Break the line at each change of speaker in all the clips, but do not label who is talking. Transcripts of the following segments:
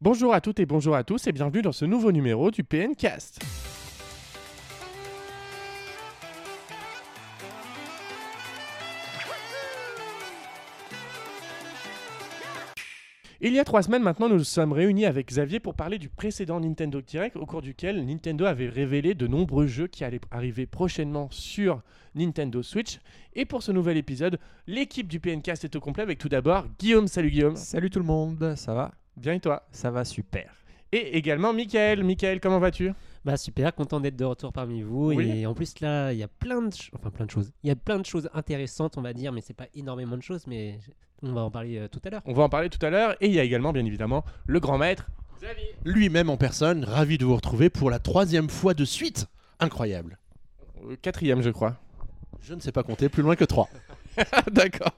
Bonjour à toutes et bonjour à tous et bienvenue dans ce nouveau numéro du PNcast. Il y a trois semaines maintenant, nous nous sommes réunis avec Xavier pour parler du précédent Nintendo Direct au cours duquel Nintendo avait révélé de nombreux jeux qui allaient arriver prochainement sur Nintendo Switch. Et pour ce nouvel épisode, l'équipe du PNcast est au complet avec tout d'abord Guillaume. Salut Guillaume.
Salut tout le monde, ça va?
Bien et toi
Ça va super.
Et également Michael. Michael, comment vas-tu?
Bah super, content d'être de retour parmi vous.
Oui.
Et en plus là, il y a plein de, enfin plein de choses. Il y a plein de choses intéressantes, on va dire, mais c'est pas énormément de choses, mais on va en parler euh, tout à l'heure.
On va en parler tout à l'heure. Et il y a également, bien évidemment, le grand maître.
Lui-même en personne, ravi de vous retrouver pour la troisième fois de suite. Incroyable.
Euh, Quatrième, je crois.
Je ne sais pas compter plus loin que trois.
D'accord.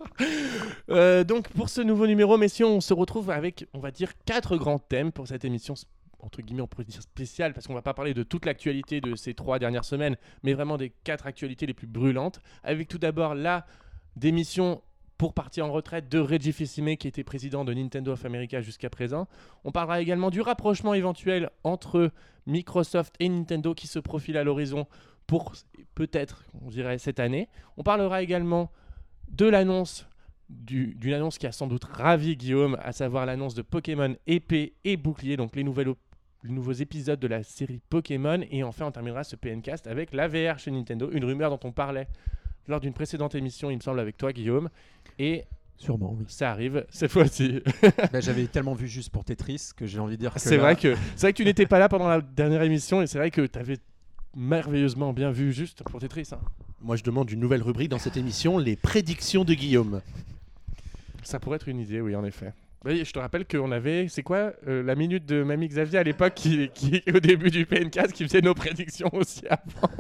Euh, donc pour ce nouveau numéro, messieurs, on se retrouve avec, on va dire, quatre grands thèmes pour cette émission entre guillemets, on pourrait dire spéciale, parce qu'on va pas parler de toute l'actualité de ces trois dernières semaines, mais vraiment des quatre actualités les plus brûlantes. Avec tout d'abord la démission pour partir en retraite de Reggie Fils-Aimé, qui était président de Nintendo of America jusqu'à présent. On parlera également du rapprochement éventuel entre Microsoft et Nintendo qui se profile à l'horizon pour peut-être, on dirait, cette année. On parlera également de l'annonce du- d'une annonce qui a sans doute ravi Guillaume, à savoir l'annonce de Pokémon épée et bouclier, donc les, nouvelles les nouveaux épisodes de la série Pokémon. Et enfin, on terminera ce PNcast avec la VR chez Nintendo, une rumeur dont on parlait lors d'une précédente émission, il me semble, avec toi Guillaume. Et
Sûrement, oui.
ça arrive cette fois-ci.
Bah, J'avais tellement vu juste pour Tetris que j'ai envie de dire que
C'est
là-
vrai que c'est vrai que tu n'étais pas là pendant la dernière émission et c'est vrai que tu avais merveilleusement bien vu juste pour Tetris. hein.
Moi, je demande une nouvelle rubrique dans cette émission les prédictions de Guillaume.
Ça pourrait être une idée, oui, en effet. Je te rappelle qu'on avait, c'est quoi, euh, la minute de Mamie Xavier à l'époque, qui, au début du PNcast, qui faisait nos prédictions aussi avant.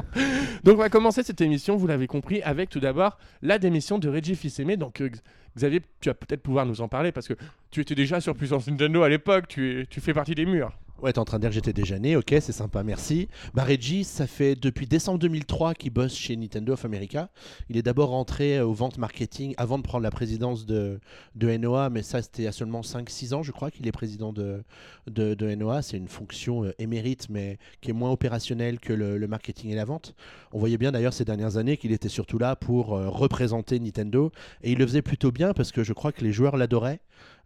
Donc, on va commencer cette émission, vous l'avez compris, avec tout d'abord la démission de Reggie Fils-Aimé. Donc, euh, Xavier, tu vas peut-être pouvoir nous en parler parce que tu étais déjà sur Puissance Nintendo à l'époque, tu, tu fais partie des murs.
Ouais, t'es en train de dire que j'étais déjà né, ok, c'est sympa, merci. Bah, Reggie, ça fait depuis décembre 2003 qu'il bosse chez Nintendo of America. Il est d'abord rentré euh, aux ventes marketing avant de prendre la présidence de, de NOA, mais ça, c'était a seulement 5-6 ans, je crois, qu'il est président de, de, NOA. C'est une fonction euh, émérite, mais qui est moins opérationnelle que le, le marketing et la vente. On voyait bien d'ailleurs ces dernières années qu'il était surtout là pour euh, représenter Nintendo, et il le faisait plutôt bien parce que je crois que les joueurs l'adoraient.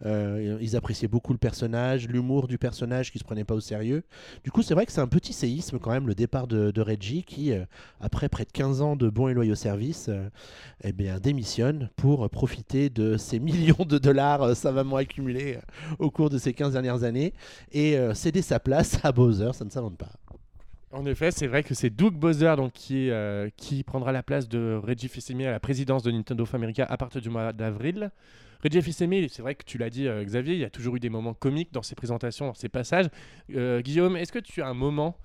Euh, ils appréciaient beaucoup le personnage, l'humour du personnage qui se prenait pas au sérieux. Du coup, c'est vrai que c'est un petit séisme quand même le départ de, Reggie qui, euh, après près de 15 ans de bons et loyaux services, euh, eh bien, démissionne pour profiter de ces millions de dollars savamment accumulés au cours de ces 15 dernières années et céder sa place à Bowser, ça ne s'invente pas.
En effet, c'est vrai que c'est Doug Bowser donc, qui, qui prendra la place de Reggie Fils-Aimé à la présidence de Nintendo of America à partir du mois d'avril. Reggie Fils-Aimé, c'est vrai que tu l'as dit euh, Xavier, il y a toujours eu des moments comiques dans ses présentations, dans ses passages. Euh, Guillaume, est-ce que tu as un moment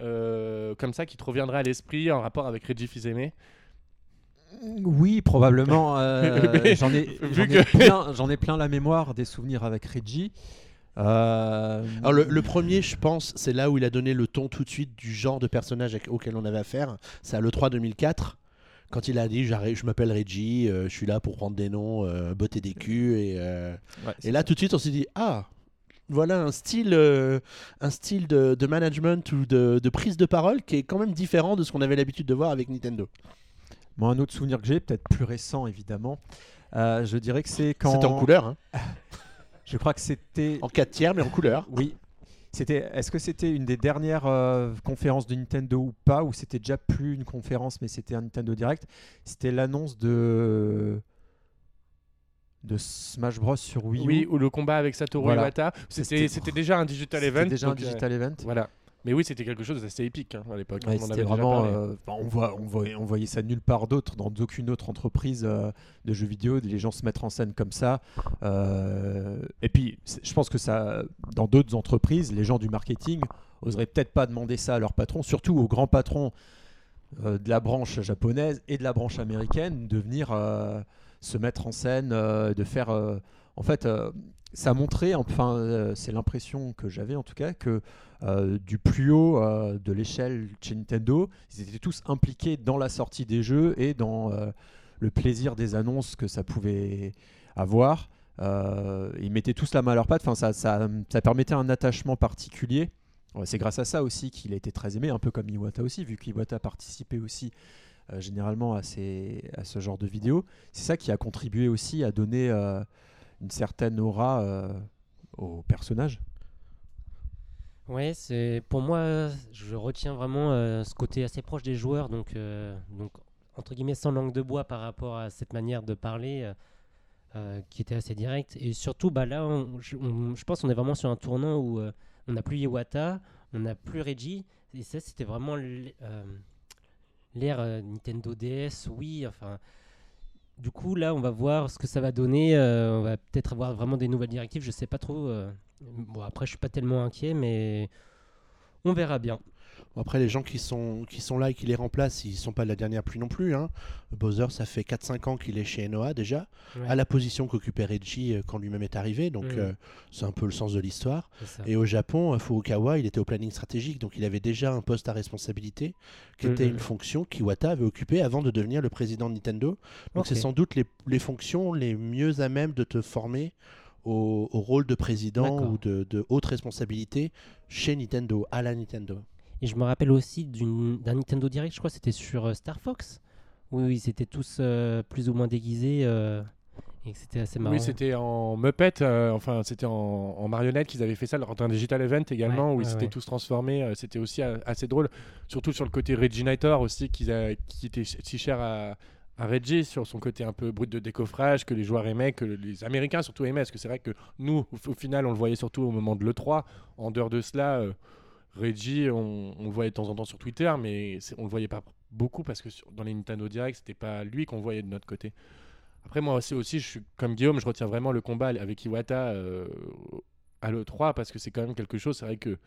euh, comme ça qui te reviendrait à l'esprit en rapport avec Reggie Fils-Aimé?
Oui, probablement. euh, j'en ai,
que-
plein, j'en ai plein la mémoire des souvenirs avec Reggie. Euh,
Alors le, le premier, je pense, c'est là où il a donné le ton tout de suite du genre de personnage avec- auquel on avait affaire. C'est à l'E3 2004. Quand il a dit je m'appelle Reggie, euh, je suis là pour prendre des noms, euh, botter des culs et, euh, et là tout de suite on s'est dit ah voilà un style, euh, un style de, de management ou de, de prise de parole qui est quand même différent de ce qu'on avait l'habitude de voir avec Nintendo.
Moi, un autre souvenir que j'ai, peut-être plus récent évidemment, euh, je dirais que c'est quand.
C'était en couleur, hein.
Je crois que c'était.
en 4 tiers mais en couleur.
Oui. C'était, est-ce que c'était une des dernières euh, conférences de Nintendo ou pas Ou c'était déjà plus une conférence mais c'était un Nintendo Direct? C'était l'annonce de de Smash Bros sur Wii U.
Oui, ou le combat avec Satoru
Voilà.
Iwata. C'était déjà un digital
C'était
event.
déjà un
euh,
digital event.
Voilà. Mais oui, c'était quelque chose d'assez épique hein, à l'époque.
Ouais,
on avait
vraiment, euh, voit, voyait, on voyait ça nulle part d'autre, dans aucune autre entreprise euh, de jeux vidéo, les gens se mettre en scène comme ça. Euh, et puis, je pense que ça, dans d'autres entreprises, les gens du marketing oseraient peut-être pas demander ça à leur patron, surtout aux grands patrons euh, de la branche japonaise et de la branche américaine, de venir se mettre en scène, de faire. en fait, ça a montré, enfin, euh, c'est l'impression que j'avais en tout cas, que euh, du plus haut euh, de l'échelle chez Nintendo, ils étaient tous impliqués dans la sortie des jeux et dans le plaisir des annonces que ça pouvait avoir. ils mettaient tous la main à leur patte. Enfin, ça, ça, permettait un attachement particulier. C'est grâce à ça aussi qu'il a été très aimé, un peu comme Iwata aussi, vu qu'Iwata participait aussi généralement à, ces, à ce genre de vidéos. C'est ça qui a contribué aussi à donner une certaine aura euh, au personnage.
Ouais, c'est pour moi, je retiens vraiment euh, ce côté assez proche des joueurs, donc, euh, donc entre guillemets sans langue de bois par rapport à cette manière de parler qui était assez directe. Et surtout, bah là, on- je, pense qu'on est vraiment sur un tournant où on n'a plus Iwata, on n'a plus Reggie, et ça, c'était vraiment l- l'ère euh, Nintendo DS, oui, enfin. Du coup, là, on va voir ce que ça va donner. euh, on va peut-être avoir vraiment des nouvelles directives. Je sais pas trop. euh, Bon, après, je suis pas tellement inquiet, mais on verra bien.
Après, les gens qui sont, qui sont là et qui les remplacent, ils sont pas de la dernière pluie non plus. Hein. Bowser, ça fait 4-5 ans qu'il est chez Enoa déjà,
Ouais,
à la position qu'occupait Reggie euh, quand lui-même est arrivé. Donc,
Mm.
euh, c'est un peu le sens de l'histoire. Et au Japon, euh, Furukawa, il était au planning stratégique, donc il avait déjà un poste à responsabilité, qui était une fonction qu'Iwata avait occupée avant de devenir le président de Nintendo. Donc c'est sans doute les, les fonctions les mieux à même de te former au, au rôle de président ou de, de haute responsabilité chez Nintendo, à la Nintendo.
Et je me rappelle aussi d'un Nintendo Direct, je crois que c'était sur euh, Star Fox, où ils étaient tous euh, plus ou moins déguisés euh, et c'était assez marrant.
Oui, c'était en Muppet, euh, enfin c'était en, en marionnette qu'ils avaient fait ça lors d'un digital event également
Ouais,
où ils s'étaient
ouais.
tous transformés. euh, c'était aussi assez drôle, surtout sur le côté Reginator aussi qui, a- qui était si cher à, à Reggie sur son côté un peu brut de décoffrage que les joueurs aimaient, que les Américains surtout aimaient. Parce que c'est vrai que nous, au, au final, on le voyait surtout au moment de l'E3. En dehors de cela, euh, Reggie, on, le voyait de temps en temps sur Twitter, mais on le voyait pas beaucoup parce que dans les Nintendo Direct, c'était pas lui qu'on voyait de notre côté. Après, moi aussi, je suis comme Guillaume, je retiens vraiment le combat avec Iwata euh, à l'E3 parce que c'est quand même quelque chose. C'est vrai que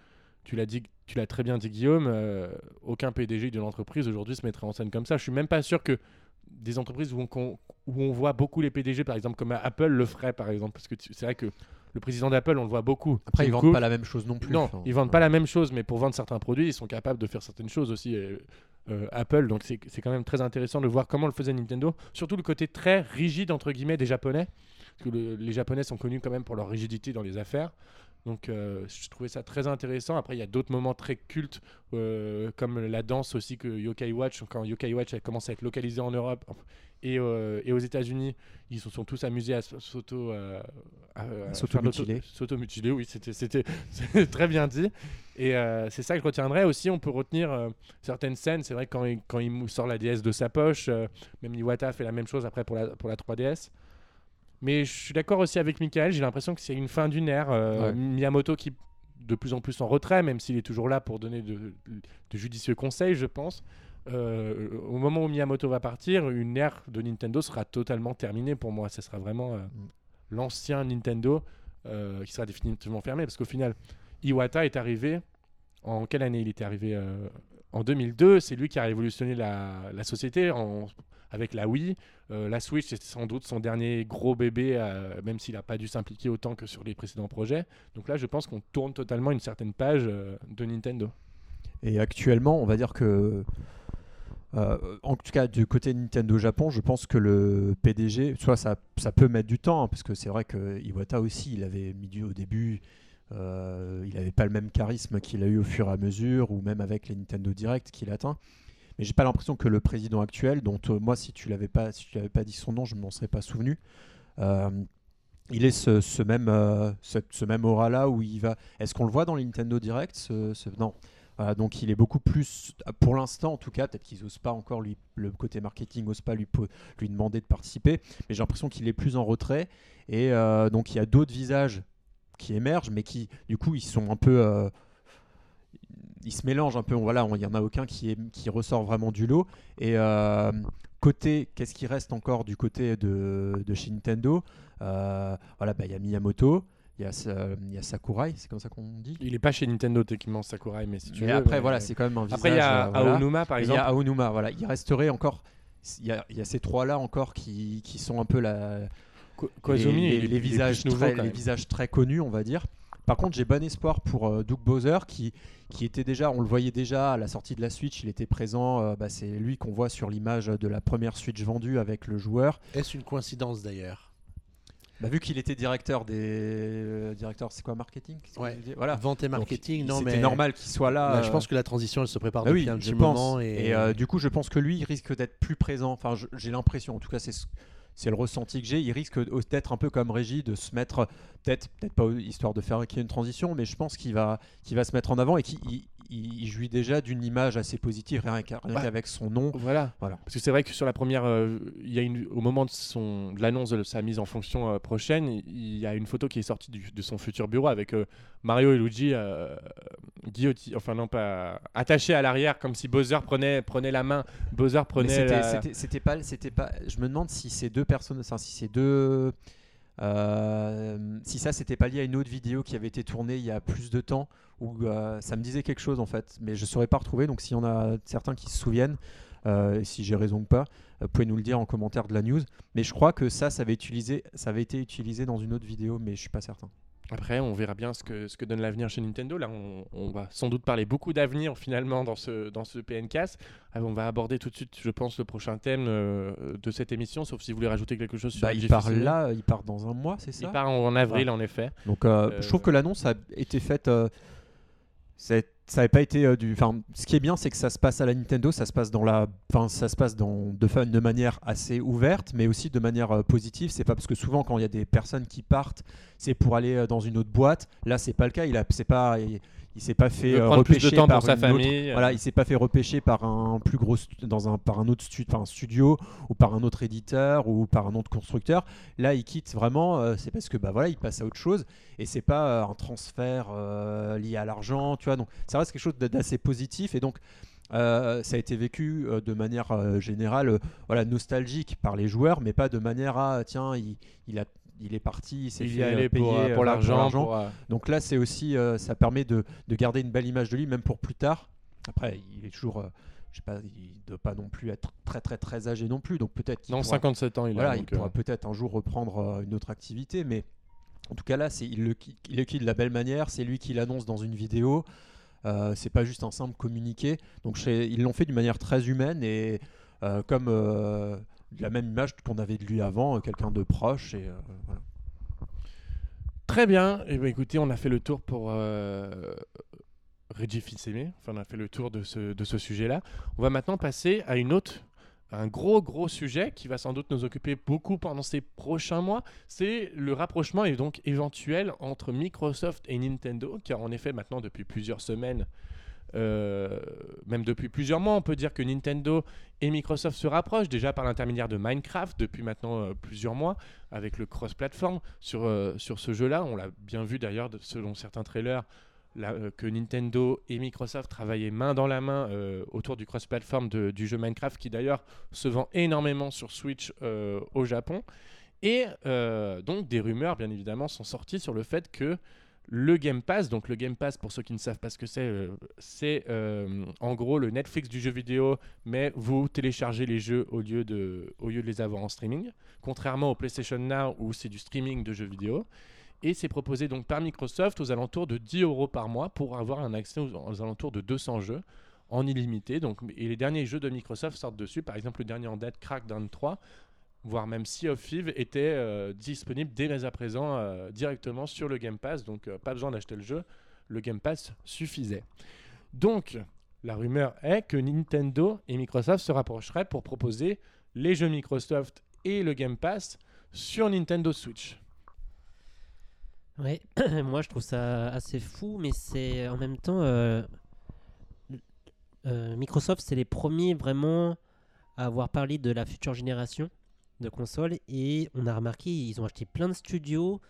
tu l'as dit, tu l'as très bien dit, Guillaume. euh, aucun PDG d'une entreprise aujourd'hui se mettrait en scène comme ça. Je suis même pas sûr que des entreprises où on, où on voit beaucoup les PDG, par exemple, comme Apple le ferait, par exemple, parce que c'est vrai que le président d'Apple, on le voit beaucoup.
Après, ils vendent pas la même chose non plus.
Non,
Enfin,
ils vendent pas la même chose, mais pour vendre certains produits, ils sont capables de faire certaines choses aussi. euh, euh, Apple, donc c'est c'est quand même très intéressant de voir comment le faisait Nintendo. Surtout le côté très rigide entre guillemets des Japonais, parce que le- les Japonais sont connus quand même pour leur rigidité dans les affaires. Donc euh, je trouvais ça très intéressant. Après il y a d'autres moments très cultes, euh, comme la danse aussi que Yokai Watch, quand Yokai Watch a commencé à être localisé en Europe et, euh, et aux États-Unis, ils se sont tous amusés à s'auto euh,
S'automutiler.
s'automutiler. Oui, c'était très bien dit. Et c'est ça que je retiendrai aussi. On peut retenir certaines scènes. C'est vrai que quand il, quand il mou- sort la DS de sa poche, même Iwata fait la même chose après pour la, pour la 3DS. Mais je suis d'accord aussi avec Michael. J'ai l'impression que c'est une fin d'une ère. Euh,
Ouais.
Miyamoto qui de plus en plus en retrait, même s'il est toujours là pour donner de, de judicieux conseils, je pense. Euh, au moment où Miyamoto va partir, une ère de Nintendo sera totalement terminée pour moi. Ce sera vraiment euh,
Mm.
l'ancien Nintendo qui sera définitivement fermé. Parce qu'au final, Iwata est arrivé. En quelle année il était arrivé En 2002. C'est lui qui a révolutionné la, la société en- avec la Wii. Euh, la Switch, c'est sans doute son dernier gros bébé, euh, même s'il n'a pas dû s'impliquer autant que sur les précédents projets. Donc là, je pense qu'on tourne totalement une certaine page euh, de Nintendo.
Et actuellement, on va dire que, en tout cas du côté Nintendo Japon, je pense que le PDG, soit ça, ça peut mettre du temps, hein, parce que c'est vrai que Iwata aussi, il avait mis du au début, il n'avait pas le même charisme qu'il a eu au fur et à mesure, ou même avec les Nintendo Direct qu'il atteint. Mais j'ai pas l'impression que le président actuel, dont euh, moi, si tu l'avais pas, si tu l'avais pas dit son nom, je m'en serais pas souvenu. euh, il est ce, même, euh, ce, même aura là où il va. Est-ce qu'on le voit dans les Nintendo Direct Non. Donc il est beaucoup plus, pour l'instant en tout cas, peut-être qu'ils n'osent pas encore, lui, le côté marketing n'ose pas lui, lui demander de participer, mais j'ai l'impression qu'il est plus en retrait. Et euh, donc il y a d'autres visages qui émergent, mais qui du coup ils sont un peu... euh, ils se mélangent un peu, voilà, il n'y en a aucun qui, est, qui ressort vraiment du lot. Et euh, côté, qu'est-ce qui reste encore du côté de, de chez Nintendo? Euh, Voilà, bah, il y a Miyamoto, il y, a il y a Sakurai, c'est comme ça qu'on dit?
Il est pas chez Nintendo techniquement Sakurai, mais si tu
mais
veux.
après,
mais-
voilà, c'est quand même un visage.
Après, il y a
euh, voilà.
Aonuma par
Et Il y
exemple.
a Aonuma, voilà. Il resterait encore. Il y a, il y a ces trois-là encore qui, qui sont un peu la,
Ko- Koizumi,
les- très, visages très connus, on va dire. Par contre, j'ai bon espoir pour euh, Doug Bowser qui, qui était déjà, on le voyait déjà à la sortie de la Switch, il était présent. euh, bah, c'est lui qu'on voit sur l'image de la première Switch vendue avec le joueur.
Est-ce une coïncidence d'ailleurs?
Bah, vu qu'il était directeur des euh, directeur, c'est quoi marketing?
Ouais.
Voilà.
Vente et
Donc,
marketing,
il-
non mais
normal qu'il soit là.
Là, je pense que la transition elle se prépare
bah
depuis
oui,
un petit
pense.
moment
Et,
et,
euh, du coup, je pense que lui, il risque d'être plus présent. Enfin, j'ai l'impression, en tout cas, c'est ce- c'est le ressenti que j'ai. Il risque d'être un peu comme Régis, de se mettre, peut-être peut pas histoire de faire qu'il y ait une transition, mais je pense qu'il va, qu'il va se mettre en avant et qu'il il- jouit déjà d'une image assez positive, rien
Bah,
qu'avec son nom.
Voilà.
Voilà.
Parce que c'est vrai que sur la première, euh, il y a une, au moment de, son, de l'annonce de sa mise en fonction euh, prochaine, il y a une photo qui est sortie du- de son futur bureau avec euh, Mario et Luigi guillotis- enfin non pas attachés à l'arrière comme si Bowser prenait, prenait la main, Bowser prenait
c'était-
la-
pas, c'était pas. Je me demande si ces deux personnes, enfin, si ces deux, si ça c'était pas lié à une autre vidéo qui avait été tournée il y a plus de temps où euh, ça me disait quelque chose en fait, mais je saurais pas retrouver. Donc s'il y en a certains qui se souviennent, euh, si j'ai raison ou pas, euh, vous pouvez nous le dire en commentaire de la news. Mais je crois que ça, ça avait utilisé, ça avait été utilisé dans une autre vidéo, mais je suis pas certain.
Après, on verra bien ce que, ce que donne l'avenir chez Nintendo. Là, on, on va sans doute parler beaucoup d'avenir finalement dans ce, dans ce PNcast. Ah, on va aborder tout de suite, je pense, le prochain thème euh, de cette émission, sauf si vous voulez rajouter quelque chose sur
Bah, il part là, il part dans un mois, c'est
Il
ça?
part en, en avril, en effet.
Donc Euh, je trouve que l'annonce a été faite. Ça n'avait pas été euh, du. Enfin, ce qui est bien, c'est que ça se passe à la Nintendo, ça se passe dans la. Enfin, ça se passe dans de, de manière assez ouverte, mais aussi de manière euh, positive. C'est pas parce que souvent quand il y a des personnes qui partent, c'est pour aller euh, dans une autre boîte. Là, c'est pas le cas. Il a, c'est pas. Il s'est pas fait euh, repêcher
temps
par
pour sa
autre-
famille. euh.
voilà, il s'est pas fait repêcher par un plus gros dans un par un autre stu- par un studio ou par un autre éditeur ou par un autre constructeur. Là, il quitte vraiment. euh, c'est parce que bah voilà, il passe à autre chose et c'est pas euh, un transfert euh, lié à l'argent, tu vois. Donc ça reste quelque chose d'assez positif et donc. euh, ça a été vécu euh, de manière euh, générale, voilà, nostalgique par les joueurs, mais pas de manière à tiens, il, il a, il est parti, il s'est fait euh,
allait
payer
pour, euh,
euh,
pour l'argent. pour, euh,
donc là, c'est aussi, ça permet de, de garder une belle image de lui, même pour plus tard. Après, il est toujours, je sais pas, il doit pas non plus être très très très âgé non plus. Donc peut-être
Non,
pourra,
57 ans, il
voilà,
a.
il
donc, euh,
pourra peut-être un jour reprendre euh, une autre activité, mais en tout cas là, c'est il le, qui- il le quitte de la belle manière. C'est lui qui l'annonce dans une vidéo. Euh, c'est pas juste un simple communiqué. Donc ils l'ont fait d'une manière très humaine et comme la même image qu'on avait de lui avant, euh, quelqu'un de proche et euh, voilà.
Très bien. Et ben écoutez, on a fait le tour pour euh, Reggie Fils-Aimé. On a fait le tour de ce, sujet-là. On va maintenant passer à une autre, un gros gros sujet qui va sans doute nous occuper beaucoup pendant ces prochains mois. C'est le rapprochement donc éventuel entre Microsoft et Nintendo, car en effet maintenant depuis plusieurs semaines. Euh, même depuis plusieurs mois, on peut dire que Nintendo et Microsoft se rapprochent déjà par l'intermédiaire de Minecraft depuis maintenant euh, plusieurs mois avec le cross-platform sur, euh, sur ce jeu-là. On l'a bien vu d'ailleurs, selon certains trailers, que Nintendo et Microsoft travaillaient main dans la main autour du cross-platform du jeu Minecraft, qui d'ailleurs se vend énormément sur Switch au Japon. Et donc des rumeurs, bien évidemment, sont sorties sur le fait que le Game Pass, donc le Game Pass, pour ceux qui ne savent pas ce que c'est, euh, c'est euh, en gros le Netflix du jeu vidéo, mais vous téléchargez les jeux au lieu de, au lieu de les avoir en streaming contrairement au PlayStation Now où c'est du streaming de jeux vidéo. Et c'est proposé donc par Microsoft aux alentours de 10 euros par mois pour avoir un accès aux, aux alentours de 200 jeux en illimité. Donc, et les derniers jeux de Microsoft sortent dessus. Par exemple, le dernier en date, Crackdown 3, voire même Sea of Thieves, était euh, disponible dès à présent euh, directement sur le Game Pass. Donc, euh, pas besoin d'acheter le jeu. Le Game Pass suffisait. Donc, la rumeur est que Nintendo et Microsoft se rapprocheraient pour proposer les jeux Microsoft et le Game Pass sur Nintendo Switch.
Ouais, moi je trouve ça assez fou, mais c'est en même temps. Microsoft, c'est les premiers vraiment à avoir parlé de la future génération de consoles et on a remarqué, ils ont acheté plein de studios.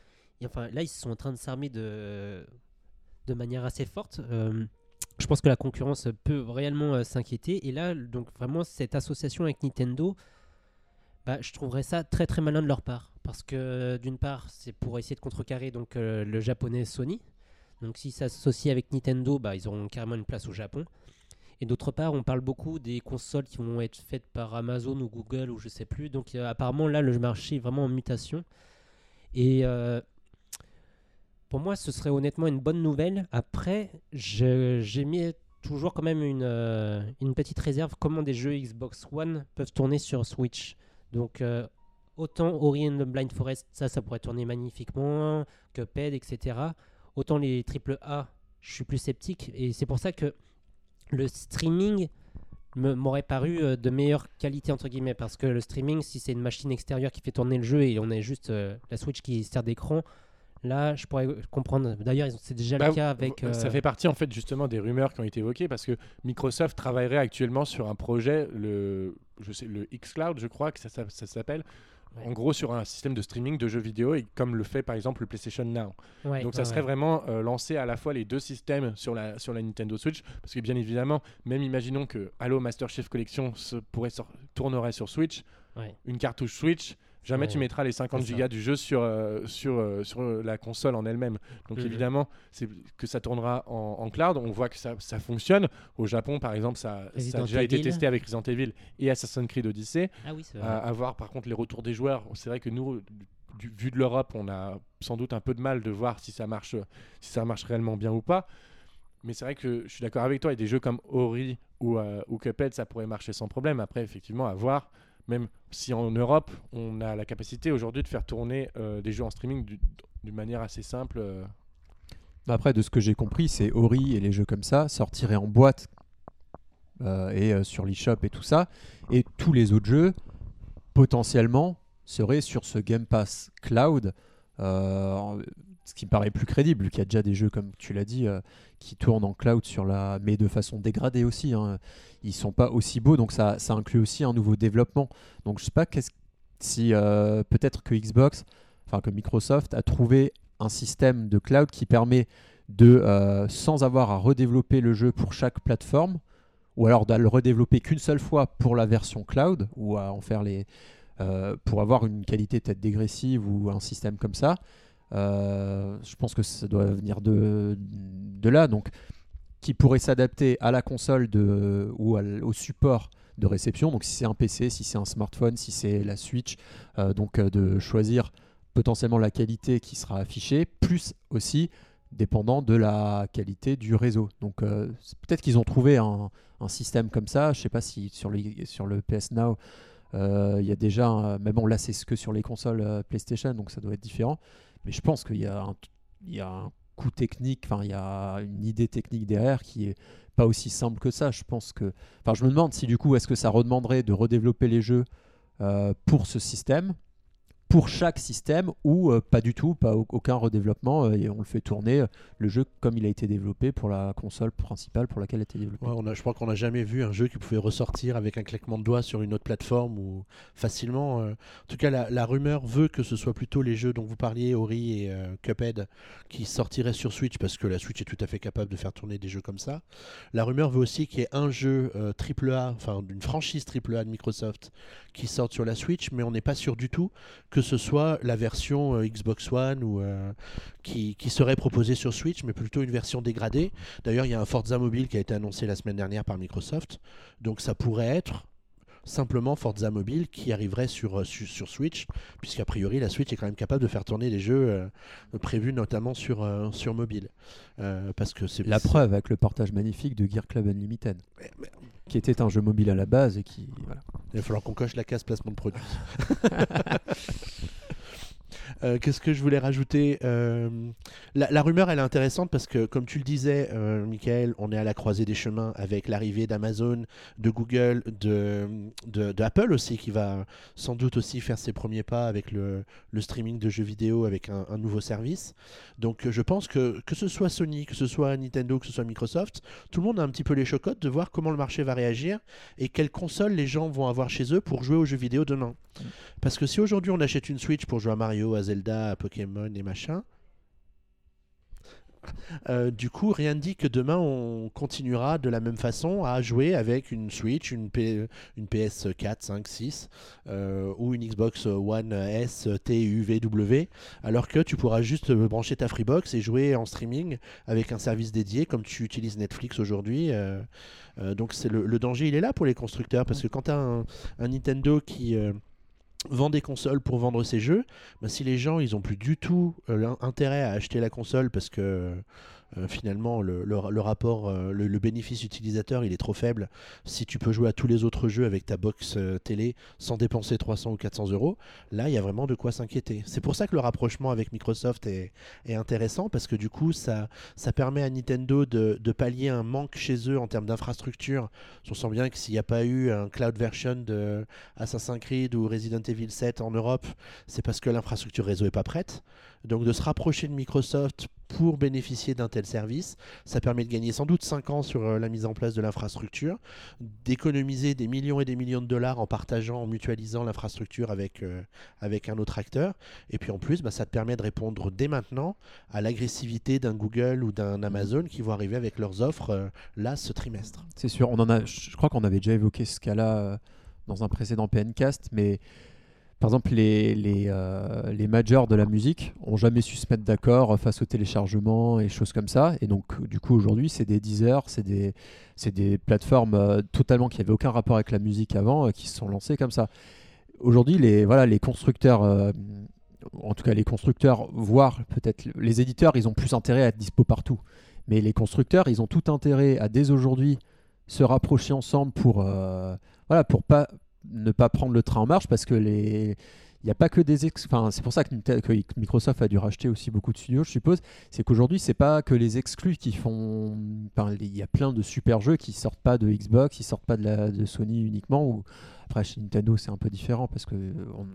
Et enfin, là, ils sont en train de s'armer de, de manière assez forte. Euh, je pense que la concurrence peut réellement euh, s'inquiéter. Et là, donc vraiment, cette association avec Nintendo, bah, je trouverais ça très très malin de leur part. Parce que d'une part, c'est pour essayer de contrecarrer donc, euh, le japonais Sony. Donc s'ils s'associent avec Nintendo, bah, ils auront carrément une place au Japon. Et d'autre part, on parle beaucoup des consoles qui vont être faites par Amazon ou Google ou je sais plus. Donc euh, apparemment là, le marché est vraiment en mutation. Et euh, pour moi, ce serait honnêtement une bonne nouvelle. Après, j'ai mis toujours quand même une, euh, une petite réserve. Comment des jeux Xbox One peuvent tourner sur Switch Donc, autant Ori and the Blind Forest, ça, ça pourrait tourner magnifiquement, Cuphead, etc. Autant les triple A, je suis plus sceptique. Et c'est pour ça que le streaming m'aurait paru euh, de meilleure qualité, entre guillemets. Parce que le streaming, si c'est une machine extérieure qui fait tourner le jeu et on a juste euh, la Switch qui sert d'écran, là, je pourrais comprendre. D'ailleurs, c'est déjà
Bah,
le cas avec.
Euh, Ça
euh,
fait partie en fait justement des rumeurs qui ont été évoquées parce que Microsoft travaillerait actuellement sur un projet, le, je sais, le xCloud, je crois que ça, ça- ça s'appelle.
Ouais.
En gros, sur un système de streaming de jeux vidéo, et comme le fait par exemple le PlayStation Now.
ouais,
Donc ça
ouais,
serait vraiment euh, lancer à la fois les deux systèmes sur la, sur la Nintendo Switch, parce que bien évidemment, même imaginons que Halo Master Chief Collection se pourrait tournerait sur Switch, une cartouche Switch, jamais
Ouais,
tu mettras les 50
c'est ça.
gigas du jeu sur, euh, sur, euh, sur la console en elle-même. Donc évidemment, c'est que ça tournera en, en cloud. On voit que ça, ça fonctionne. Au Japon, par exemple, ça, ça a déjà été testé avec Resident Evil et Assassin's Creed Odyssey.
Ah oui, c'est vrai.
À, à voir par contre les retours des joueurs. C'est vrai que nous, du- vu de l'Europe, on a sans doute un peu de mal de voir si ça marche, si ça marche réellement bien ou pas. Mais c'est vrai que je suis d'accord avec toi. Et des jeux comme Ori ou, euh, ou Cuphead, ça pourrait marcher sans problème. Après, effectivement, à voir. Même si en Europe, on a la capacité aujourd'hui de faire tourner euh, des jeux en streaming du- d'une manière assez simple. euh.
Bah Après, de ce que j'ai compris, c'est Ori et les jeux comme ça sortiraient en boîte euh, et sur l'eShop et tout ça. Et tous les autres jeux, potentiellement, seraient sur ce Game Pass Cloud. Ce qui me paraît plus crédible, vu qu'il y a déjà des jeux, comme tu l'as dit, euh, qui tournent en cloud sur la, mais de façon dégradée aussi. Hein. Ils sont pas aussi beaux, donc ça, ça inclut aussi un nouveau développement. Donc je sais pas si euh, peut-être que Xbox, enfin que Microsoft a trouvé un système de cloud qui permet de, euh, sans avoir à redévelopper le jeu pour chaque plateforme, ou alors de le redévelopper qu'une seule fois pour la version cloud, ou à en faire les, pour avoir une qualité peut-être dégressive ou un système comme ça. Euh, je pense que ça doit venir de, là, donc qui pourrait s'adapter à la console ou au support de réception. Donc si c'est un PC, si c'est un smartphone, si c'est la Switch, euh, donc euh, de choisir potentiellement la qualité qui sera affichée, plus aussi dépendant de la qualité du réseau. Donc peut-être qu'ils ont trouvé un, système comme ça. Je sais pas si sur le, PS Now, il y a déjà... mais bon, là c'est ce que sur les consoles PlayStation, donc ça doit être différent. Mais je pense qu'il y a un, il coût technique, il y a une idée technique derrière qui est pas aussi simple que ça. Je pense que... Je me demande si du coup, est-ce que ça redemanderait de redévelopper les jeux euh, pour ce système pour chaque système ou euh, pas du tout, pas au- aucun redéveloppement euh, et on le fait tourner euh, le jeu comme il a été développé pour la console principale pour laquelle il a été développé.
On a, je crois qu'on n'a jamais vu un jeu qui pouvait ressortir avec un claquement de doigts sur une autre plateforme ou facilement. En tout cas, la, la rumeur veut que ce soit plutôt les jeux dont vous parliez, Ori et Cuphead, qui sortiraient sur Switch parce que la Switch est tout à fait capable de faire tourner des jeux comme ça. La rumeur veut aussi qu'il y ait un jeu AAA, enfin d'une franchise AAA de Microsoft qui sorte sur la Switch, mais on n'est pas sûr du tout que ce soit la version euh, Xbox One ou euh, qui, qui serait proposée sur Switch, mais plutôt une version dégradée. D'ailleurs, il y a un Forza Mobile qui a été annoncé la semaine dernière par Microsoft. Donc ça pourrait être simplement Forza Mobile qui arriverait sur, euh, su- sur, Switch, puisqu'a priori la Switch est quand même capable de faire tourner des jeux euh, prévus notamment sur, euh, sur mobile. Parce que c'est
La preuve avec le portage magnifique de Gear Club Unlimited,
Mais- mais
qui était un jeu mobile à la base et qui voilà.
Il va falloir qu'on coche la case placement de produit. Euh, Qu'est-ce que je voulais rajouter Euh, la, la rumeur, elle est intéressante parce que, comme tu le disais, euh, Michael, on est à la croisée des chemins avec l'arrivée d'Amazon, de Google, de, de, de Apple aussi, qui va sans doute aussi faire ses premiers pas avec le, le streaming de jeux vidéo avec un, un nouveau service. Donc, je pense que que ce soit Sony, que ce soit Nintendo, que ce soit Microsoft, tout le monde a un petit peu les chocottes de voir comment le marché va réagir et quelles consoles les gens vont avoir chez eux pour jouer aux jeux vidéo demain. Parce que si aujourd'hui on achète une Switch pour jouer à Mario, à Zelda, Pokémon et machin, euh, du coup, rien ne dit que demain on continuera de la même façon à jouer avec une Switch, une, P- une PS4, 5, 6 euh, ou une Xbox One S, T, U, V, W, alors que tu pourras juste brancher ta Freebox et jouer en streaming avec un service dédié comme tu utilises Netflix aujourd'hui. euh, euh, donc c'est le, danger, il est là pour les constructeurs parce que quand tu as un, Nintendo qui vend des consoles pour vendre ses jeux, bah, si les gens ils ont plus du tout euh, intérêt à acheter la console parce que euh, finalement le, rapport, euh, le, bénéfice utilisateur, il est trop faible. Si tu peux jouer à tous les autres jeux avec ta box euh, télé sans dépenser 300 ou 400 euros, là il y a vraiment de quoi s'inquiéter. C'est pour ça que le rapprochement avec Microsoft est, intéressant parce que du coup ça, ça permet à Nintendo de, de pallier un manque chez eux en termes d'infrastructure. On sent bien que s'il n'y a pas eu un cloud version de Assassin's Creed ou Resident Evil 7 en Europe, c'est parce que l'infrastructure réseau est pas prête. Donc de se rapprocher de Microsoft pour bénéficier d'un tel service, ça permet de gagner sans doute 5 ans sur euh, la mise en place de l'infrastructure, d'économiser des millions et des millions de dollars en partageant, en mutualisant l'infrastructure avec, euh, avec un autre acteur. Et puis en plus, bah, ça te permet de répondre dès maintenant à l'agressivité d'un Google ou d'un Amazon qui vont arriver avec leurs offres euh, là ce trimestre.
C'est sûr, on en a, je crois qu'on avait déjà évoqué ce cas-là dans un précédent PNcast, mais par exemple, les, euh, les majors de la musique ont jamais su se mettre d'accord face au téléchargement et choses comme ça. Et donc, du coup, aujourd'hui, c'est des Deezer, c'est des, plateformes euh, totalement qui n'avaient aucun rapport avec la musique avant, euh, qui se sont lancées comme ça. Aujourd'hui, les, constructeurs, euh, en tout cas les constructeurs, voire peut-être les éditeurs, ils ont plus intérêt à être dispo partout. Mais les constructeurs, ils ont tout intérêt à dès aujourd'hui se rapprocher ensemble pour, euh, voilà, pour pas, ne pas prendre le train en marche parce que les. Il n'y a pas que des ex... enfin, c'est pour ça que, Microsoft a dû racheter aussi beaucoup de studios, je suppose. C'est qu'aujourd'hui, c'est pas que les exclus qui font. il y a plein de super jeux qui sortent pas de Xbox, qui sortent pas de, la... de Sony uniquement. Ou après chez Nintendo, c'est un peu différent parce que on,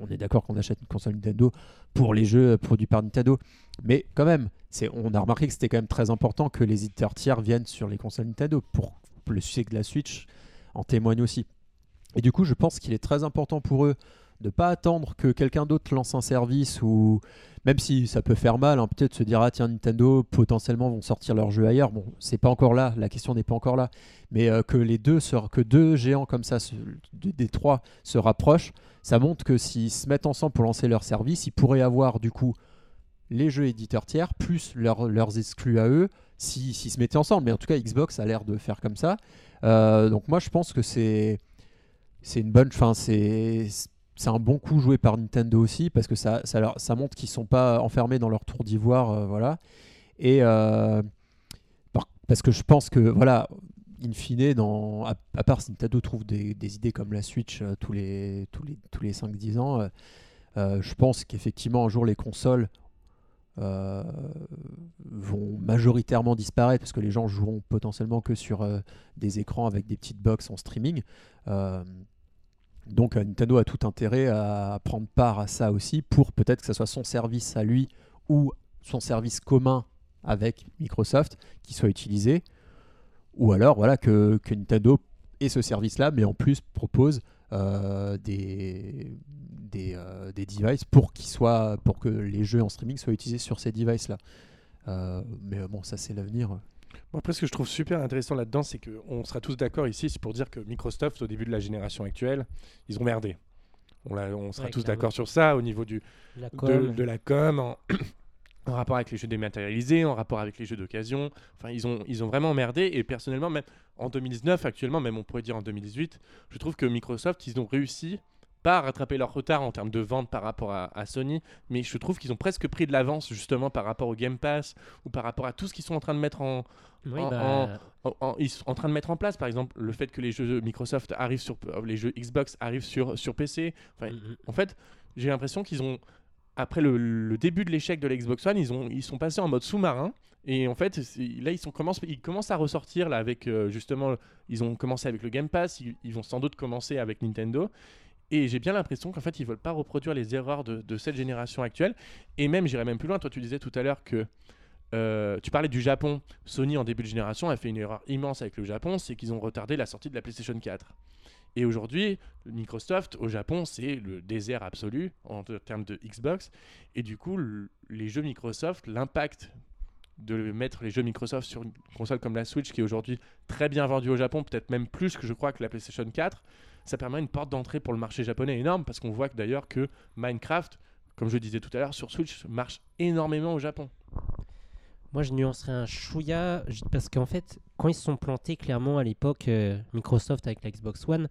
on est d'accord qu'on achète une console Nintendo pour les jeux produits par Nintendo. Mais quand même, c'est, on a remarqué que c'était quand même très important que les éditeurs tiers viennent sur les consoles Nintendo pour le succès de la Switch en témoigne aussi. Et du coup, je pense qu'il est très important pour eux de ne pas attendre que quelqu'un d'autre lance un service ou même si ça peut faire mal, hein, peut-être se dire ah tiens Nintendo potentiellement vont sortir leur jeu ailleurs. Bon, c'est pas encore là, la question n'est pas encore là, mais euh, que les deux que deux géants comme ça, des trois se rapprochent, ça montre que s'ils se mettent ensemble pour lancer leur service, ils pourraient avoir du coup les jeux éditeurs tiers plus leurs- leurs exclus à eux si- s'ils se mettaient ensemble. Mais en tout cas, Xbox a l'air de faire comme ça. Euh, donc moi, je pense que c'est c'est une bonne. Fin, c'est c'est un bon coup joué par Nintendo aussi parce que ça ça, montre qu'ils sont pas enfermés dans leur tour d'ivoire, euh, voilà. Et euh, par- parce que je pense que voilà. In fine, dans, à, part si Nintendo trouve des, idées comme la Switch euh, tous les, tous les, tous les 5-10 ans, je pense qu'effectivement, un jour, les consoles euh, vont majoritairement disparaître parce que les gens joueront potentiellement que sur euh, des écrans avec des petites box en streaming. Euh, donc Nintendo a tout intérêt à prendre part à ça aussi pour peut-être que ce soit son service à lui ou son service commun avec Microsoft qui soit utilisé. Ou alors voilà que, que Nintendo ait ce service-là, mais en plus propose euh, des, des, euh, des devices pour, qu'ils soient, pour que les jeux en streaming soient utilisés sur ces devices-là. Euh, mais bon, ça c'est l'avenir.
Bon, après, ce que je trouve super intéressant là-dedans, c'est qu'on sera tous d'accord ici, c'est pour dire que Microsoft, au début de la génération actuelle, ils ont merdé. On, sera
Ouais,
tous d'accord sur ça, au niveau du,
La
de, la com, en, en rapport avec les jeux dématérialisés, en rapport avec les jeux d'occasion. Enfin, ils ont, ils ont vraiment merdé. Et personnellement, même en 2019, actuellement, même on pourrait dire en 2018, je trouve que Microsoft, ils ont réussi pas à rattraper leur retard en termes de vente par rapport à, à Sony, mais je trouve qu'ils ont presque pris de l'avance justement par rapport au Game Pass ou par rapport à tout ce qu'ils sont en train de mettre en,
oui,
en-
bah,
en, en- ils sont en train de mettre en place, par exemple, le fait que les jeux Microsoft arrivent sur les jeux Xbox arrivent sur sur PC. Enfin,
mm, mm.
en fait, j'ai l'impression qu'ils ont après le, début de l'échec de la Xbox One, ils ont ils sont passés en mode sous-marin. Et en fait, là, ils, commencent, ils commencent à ressortir là avec euh, justement, ils ont commencé avec le Game Pass, ils, vont sans doute commencer avec Nintendo. Et j'ai bien l'impression qu'en fait, ils veulent pas reproduire les erreurs de, cette génération actuelle. Et même, j'irais même plus loin. Toi, tu disais tout à l'heure que euh, tu parlais du Japon. Sony, en début de génération, a fait une erreur immense avec le Japon, c'est qu'ils ont retardé la sortie de la PlayStation 4. Et aujourd'hui, Microsoft au Japon, c'est le désert absolu en te- termes de Xbox. Et du coup, le- les jeux Microsoft, l'impact de mettre les jeux Microsoft sur une console comme la Switch, qui est aujourd'hui très bien vendue au Japon, peut-être même plus que je crois que la PlayStation 4, ça permet une porte d'entrée pour le marché japonais énorme, parce qu'on voit d'ailleurs que Minecraft, comme je disais tout à l'heure, sur Switch, marche énormément au Japon.
Moi, je nuancerais un chouïa parce qu'en fait, quand ils se sont plantés clairement à l'époque, euh, Microsoft avec la Xbox One,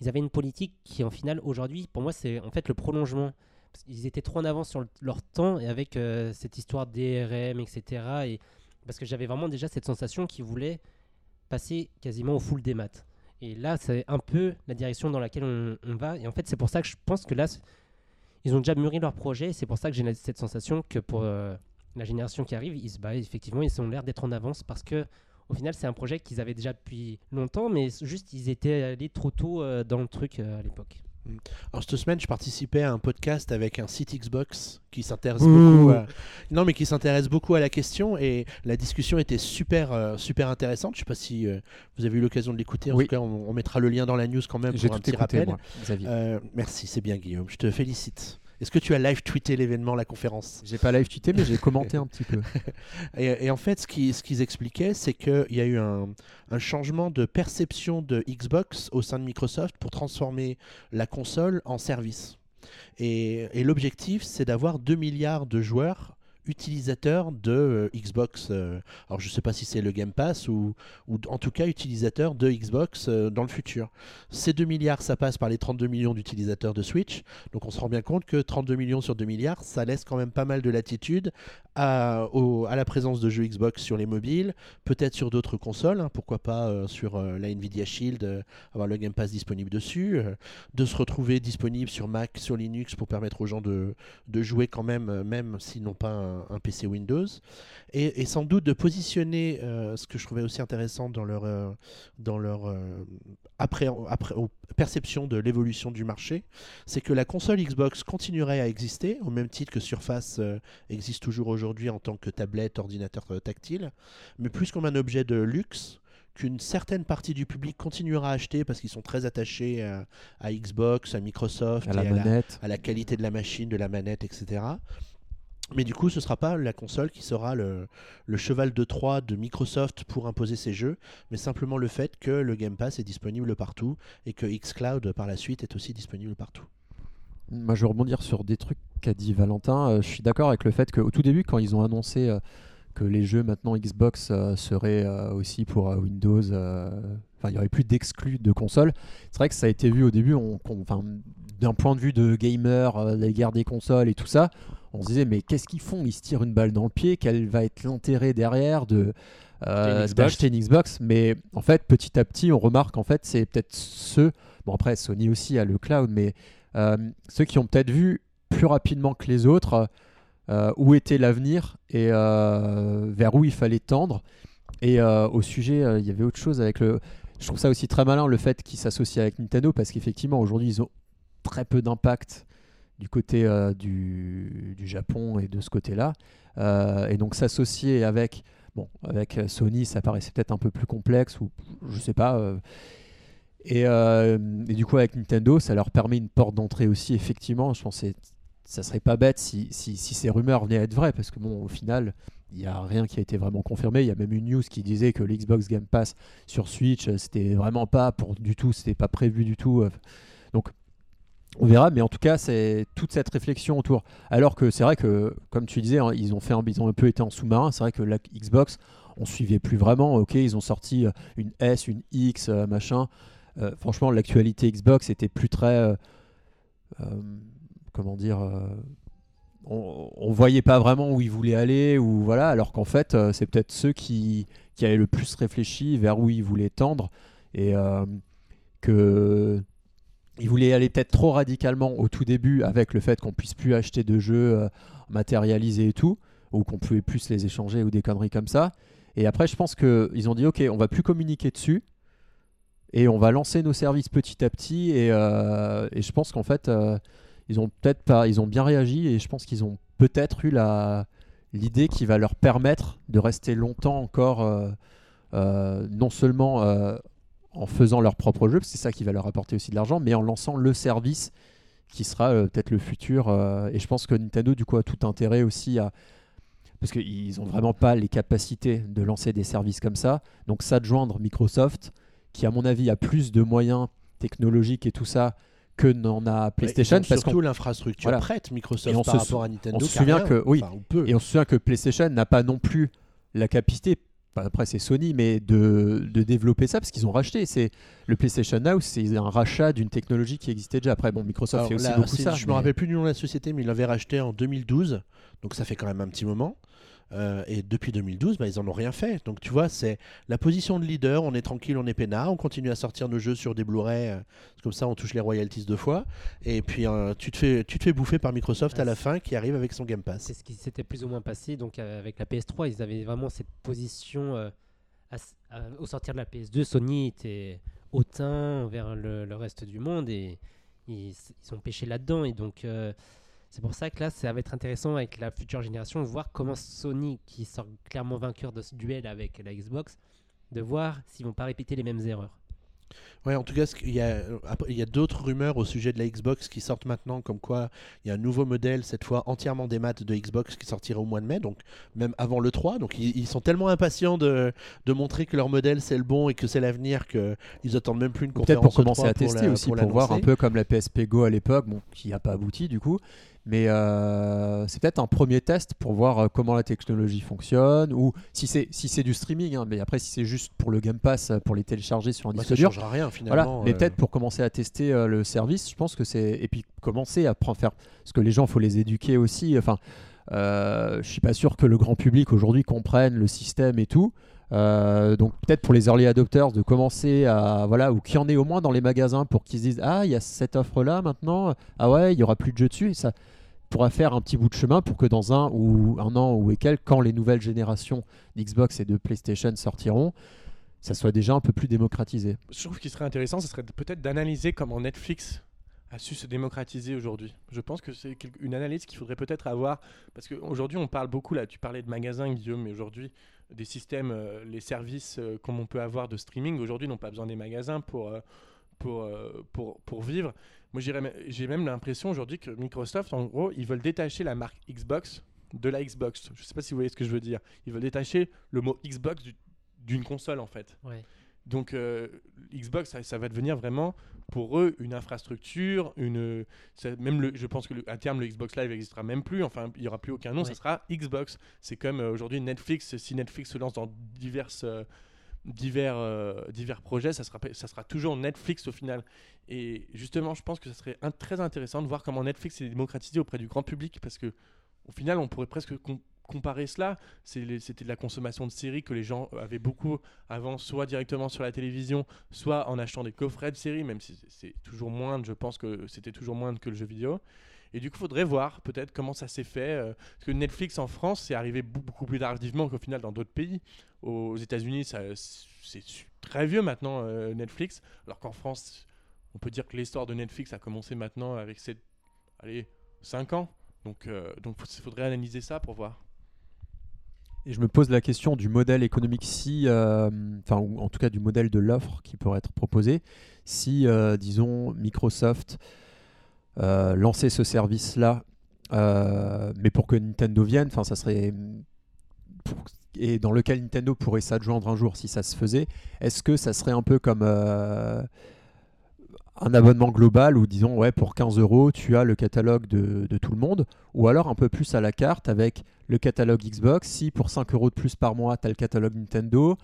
ils avaient une politique qui, en final, aujourd'hui, pour moi, c'est en fait le prolongement. Qu'ils étaient trop en avance sur le- leur temps et avec euh, cette histoire DRM, etc. Et parce que j'avais vraiment déjà cette sensation qu'ils voulaient passer quasiment au full des maths. Et là, c'est un peu la direction dans laquelle on, va. Et en fait, c'est pour ça que je pense que là, ils ont déjà mûri leur projet. et C'est pour ça que j'ai cette sensation que pour euh, la génération qui arrive, ils, bah, effectivement, ils ont l'air d'être en avance parce que au final, c'est un projet qu'ils avaient déjà depuis longtemps, mais juste ils étaient allés trop tôt euh, dans le truc euh, à l'époque.
Alors cette semaine, je participais à un podcast avec un site Xbox qui s'intéresse beaucoup. À... Non, mais qui s'intéresse beaucoup à la question et la discussion était super, euh, super intéressante. Je sais pas si euh, vous avez eu l'occasion de l'écouter. En
Oui.
tout cas, on, on mettra le lien dans la news quand même pour un
tout
petit
écouté,
rappel.
moi.
Euh, merci, c'est bien Guillaume. Je te félicite. Est-ce que tu as live tweeté l'événement, la conférence?
J'ai pas live tweeté, mais j'ai commenté un petit peu.
et, et en fait, ce qui- ce qu'ils expliquaient, c'est qu'il y a eu un, un changement de perception de Xbox au sein de Microsoft pour transformer la console en service. Et, et l'objectif, c'est d'avoir 2 milliards de joueurs utilisateurs de euh, Xbox. euh, alors je ne sais pas si c'est le Game Pass ou, ou en tout cas utilisateurs de Xbox euh, dans le futur. Ces 2 milliards, ça passe par les 32 millions d'utilisateurs de Switch. Donc on se rend bien compte que 32 millions sur 2 milliards, ça laisse quand même pas mal de latitude à, au- à la présence de jeux Xbox sur les mobiles, peut-être sur d'autres consoles, hein, pourquoi pas sur la Nvidia Shield, avoir le Game Pass disponible dessus, de se retrouver disponible sur Mac, sur Linux pour permettre aux gens de, de jouer quand même, même s'ils n'ont pas un PC Windows, et, et sans doute de positionner euh, ce que je trouvais aussi intéressant dans leur, euh, dans leur euh, après, après, perception de l'évolution du marché, c'est que la console Xbox continuerait à exister, au même titre que Surface existe toujours aujourd'hui en tant que tablette, ordinateur tactile, mais plus comme un objet de luxe qu'une certaine partie du public continuera à acheter parce qu'ils sont très attachés à, à Xbox, à Microsoft,
À la
et à, la,
manette.
à la qualité de la machine, de la manette, etc. Mais du coup, ce ne sera pas la console qui sera le, cheval de Troie de Microsoft pour imposer ses jeux, mais simplement le fait que le Game Pass est disponible partout et que xCloud par la suite est aussi disponible partout.
Moi, je vais rebondir sur des trucs qu'a dit Valentin. Euh, je suis d'accord avec le fait qu'au tout début, quand ils ont annoncé euh, que les jeux maintenant Xbox euh, seraient aussi pour Windows, enfin, il n'y aurait plus d'exclus de console. C'est vrai que ça a été vu au début, d'un point de vue de gamer, la guerre des consoles et tout ça, on se disait mais qu'est-ce qu'ils font? Ils se tirent une balle dans le pied. Quel va être l'intérêt derrière de euh, d'acheter une Xbox? Mais en fait, petit à petit, on remarque en fait, c'est peut-être ceux. Bon après, Sony aussi a le cloud, mais euh, ceux qui ont peut-être vu plus rapidement que les autres euh, où était l'avenir et euh, vers où il fallait tendre. Et au sujet, il y avait autre chose avec le. Je trouve ça aussi très malin le fait qu'ils s'associent avec Nintendo parce qu'effectivement aujourd'hui ils ont très peu d'impact du côté euh, du, du Japon et de ce côté-là. Euh, et donc s'associer avec bon avec euh, Sony, ça paraissait peut-être un peu plus complexe ou je sais pas. et, et du coup, avec Nintendo, ça leur permet une porte d'entrée aussi, effectivement. Je pense que ça serait pas bête si, si, si ces rumeurs venaient à être vraies, parce que bon, au final, il n'y a rien qui a été vraiment confirmé. Il y a même une news qui disait que l'Xbox Game Pass sur Switch, c'était vraiment pas pour du tout, c'était pas prévu du tout. Donc, on verra, mais en tout cas, c'est toute cette réflexion autour. Alors que c'est vrai que, comme tu disais, hein, ils, ont fait un, ils un peu été en sous-marin. C'est vrai que la Xbox, on suivait plus vraiment. Ok, ils ont sorti euh, une S, une X, euh, machin. Euh, franchement, l'actualité Xbox était plus très. comment dire on, on voyait pas vraiment où ils voulaient aller, voilà, alors qu'en fait, c'est peut-être ceux qui, qui avaient le plus réfléchi vers où ils voulaient tendre, et que. Ils voulaient aller peut-être trop radicalement au tout début avec le fait qu'on puisse plus acheter de jeux euh, matérialisés et tout, ou qu'on pouvait plus les échanger ou des conneries comme ça. Et après, je pense qu'ils ont dit ok, on va plus communiquer dessus et on va lancer nos services petit à petit. Et, euh, je pense qu'en fait, euh, ils ont peut-être pas, ils ont bien réagi et je pense qu'ils ont peut-être eu l'idée qui va leur permettre de rester longtemps encore, non seulement en faisant leur propre jeu, c'est ça qui va leur apporter aussi de l'argent, mais en lançant le service qui sera euh, peut-être le futur. euh, et je pense que Nintendo, du coup, a tout intérêt aussi à. Parce qu'ils n'ont vraiment pas les capacités de lancer des services comme ça. Donc, ça de joindre Microsoft, qui, à mon avis, a plus de moyens technologiques et tout ça que n'en a PlayStation. Parce
surtout l'infrastructure
Voilà.
prête Microsoft
Et on
par
se
rapport à Nintendo.
on se souvient
rien.
que- oui.
Enfin.
Et on se souvient que PlayStation n'a pas non plus la capacité, après c'est Sony, mais de, de développer ça parce qu'ils ont racheté. C'est le PlayStation Now, c'est un rachat d'une technologie qui existait déjà. Après, bon, Microsoft fait aussi beaucoup ça.
Je me
mais-
rappelle plus du nom de la société, mais ils l'avaient racheté en 2012, donc ça fait quand même un petit moment. Euh, et depuis 2012, bah, ils en ont rien fait. Donc tu vois, c'est la position de leader. On est tranquille, on est peinard, on continue à sortir nos jeux sur des Blu-ray. euh, comme ça, on touche les royalties deux fois. Et puis euh, tu te fais, tu te fais bouffer par Microsoft
Ah,
à la
c'est-
fin, qui arrive avec son Game Pass.
C'est ce qui s'était plus ou moins passé. Donc euh, avec la PS3, ils avaient vraiment cette position. à s- à- au sortir de la PS2, Sony était hautain vers le, le reste du monde et ils, ils sont pêchés là-dedans. Et donc c'est pour ça que là, ça va être intéressant avec la future génération de voir comment Sony, qui sort clairement vainqueur de ce duel avec la Xbox, de voir s'ils vont pas répéter les mêmes erreurs.
Ouais, en tout cas, y a, euh, il y a d'autres rumeurs au sujet de la Xbox qui sortent maintenant, comme quoi il y a un nouveau modèle, cette fois entièrement des maths de Xbox, qui sortira au mois de mai, donc même avant le 3. Donc ils, ils sont tellement impatients de, de montrer que leur modèle c'est le bon et que c'est l'avenir qu'ils attendent même plus une
Peut-être
conférence
pour commencer
E3
à tester
la-
aussi, pour, voir un peu comme la PSP Go à l'époque, bon, qui n'a pas abouti du coup. Mais euh, c'est peut-être un premier test pour voir euh, comment la technologie fonctionne, ou si c'est si c'est du streaming, hein, mais après si c'est juste pour le Game Pass, euh, pour les télécharger sur un
Bah,
disque
ça
dur.
changera rien
Voilà,
finalement.
mais peut-être pour commencer à tester euh, le service, je pense que c'est et puis commencer à prendre faire parce que les gens, faut les éduquer aussi. Enfin, je suis pas sûr que le grand public aujourd'hui comprenne le système et tout. Euh, donc peut-être pour les early adopters de commencer à voilà ou qu'il y en ait au moins dans les magasins pour qu'ils se disent ah il y a cette offre là maintenant ah ouais il y aura plus de jeux dessus et ça pourra faire un petit bout de chemin pour que dans un ou un an ou et quelques quand les nouvelles générations d'Xbox et de PlayStation sortiront ça soit déjà un peu plus démocratisé.
Je trouve qu'il serait intéressant, ce serait peut-être d'analyser comment Netflix a su se démocratiser aujourd'hui. Je pense que c'est une analyse qu'il faudrait peut-être avoir, parce qu'aujourd'hui on parle beaucoup, là tu parlais de magasins Guillaume, mais aujourd'hui des systèmes, euh, les services euh, comme on peut avoir de streaming, aujourd'hui n'ont pas besoin des magasins pour, euh, pour, pour, pour vivre. Moi j'ai même l'impression aujourd'hui que Microsoft, en gros, ils veulent détacher la marque Xbox de la Xbox. Je sais pas si vous voyez ce que je veux dire. Ils veulent détacher le mot Xbox du- d'une console en fait.
Ouais.
Donc euh, Xbox, ça, ça va devenir vraiment pour eux une infrastructure, une ça- même le, je pense que le- à terme le Xbox Live n'existera même plus. Enfin, il y aura plus aucun nom. Ça
Ouais.
sera Xbox. C'est comme euh, aujourd'hui Netflix. Si Netflix se lance dans diverses euh, divers euh, divers projets, ça sera ça sera toujours Netflix au final. Et justement, je pense que ça serait très intéressant de voir comment Netflix est démocratisé auprès du grand public parce que au final, on pourrait presque com- comparer cela. C'était de la consommation de séries que les gens avaient beaucoup avant, soit directement sur la télévision, soit en achetant des coffrets de séries, même si c'est- toujours moindre, je pense que c'était toujours moindre que le jeu vidéo. Et du coup, il faudrait voir peut-être comment ça s'est fait. euh, parce que Netflix en France, c'est arrivé beaucoup plus tardivement qu'au final dans d'autres pays. Aux États-Unis, c'est très vieux maintenant, euh, Netflix. Alors qu'en France, on peut dire que l'histoire de Netflix a commencé maintenant avec allez, 5 ans. Donc, euh, donc il faudrait analyser ça pour voir.
Et je me pose la question du modèle économique si, euh, enfin, en tout cas du modèle de l'offre qui pourrait être proposé, si, disons, Microsoft lançait ce service-là, mais pour que Nintendo vienne, enfin, ça serait et dans lequel Nintendo pourrait s'adjoindre un jour si ça se faisait. Est-ce que ça serait un peu comme euh, un abonnement global où, disons, ouais, pour 15 euros, tu as le catalogue de, de tout le monde, ou alors un peu plus à la carte avec le catalogue Xbox. Si pour 5 euros de plus par mois, tu as le catalogue Nintendo,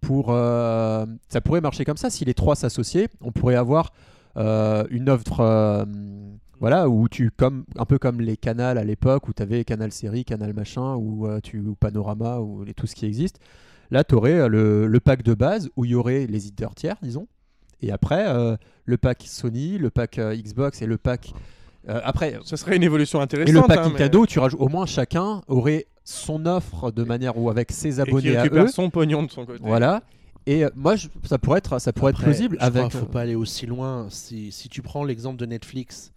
pour, euh, ça pourrait marcher comme ça. Si les trois s'associaient, on pourrait avoir euh, une offre. Euh, voilà, où tu, comme, un peu comme les canals à l'époque, où tu avais Canal Série, Canal Machin, ou, euh, tu, ou Panorama, ou les- tout ce qui existe. Là, tu aurais le, le pack de base où il y aurait les éditeurs tiers, disons. Et après, euh, le pack Sony, le pack euh, Xbox et le pack. euh, après,
Ça serait une évolution intéressante.
et le pack
hein, mais-
Nintendo, tu rajoutes au moins chacun aurait son offre de manière où avec ses
et qui
abonnés à eux.
son pognon de son côté.
Voilà. Et euh, moi, je- ça pourrait être, ça pourrait
Après,
être plausible avec.
qu'il
euh,
faut pas aller aussi loin. Si, si tu prends l'exemple de Netflix,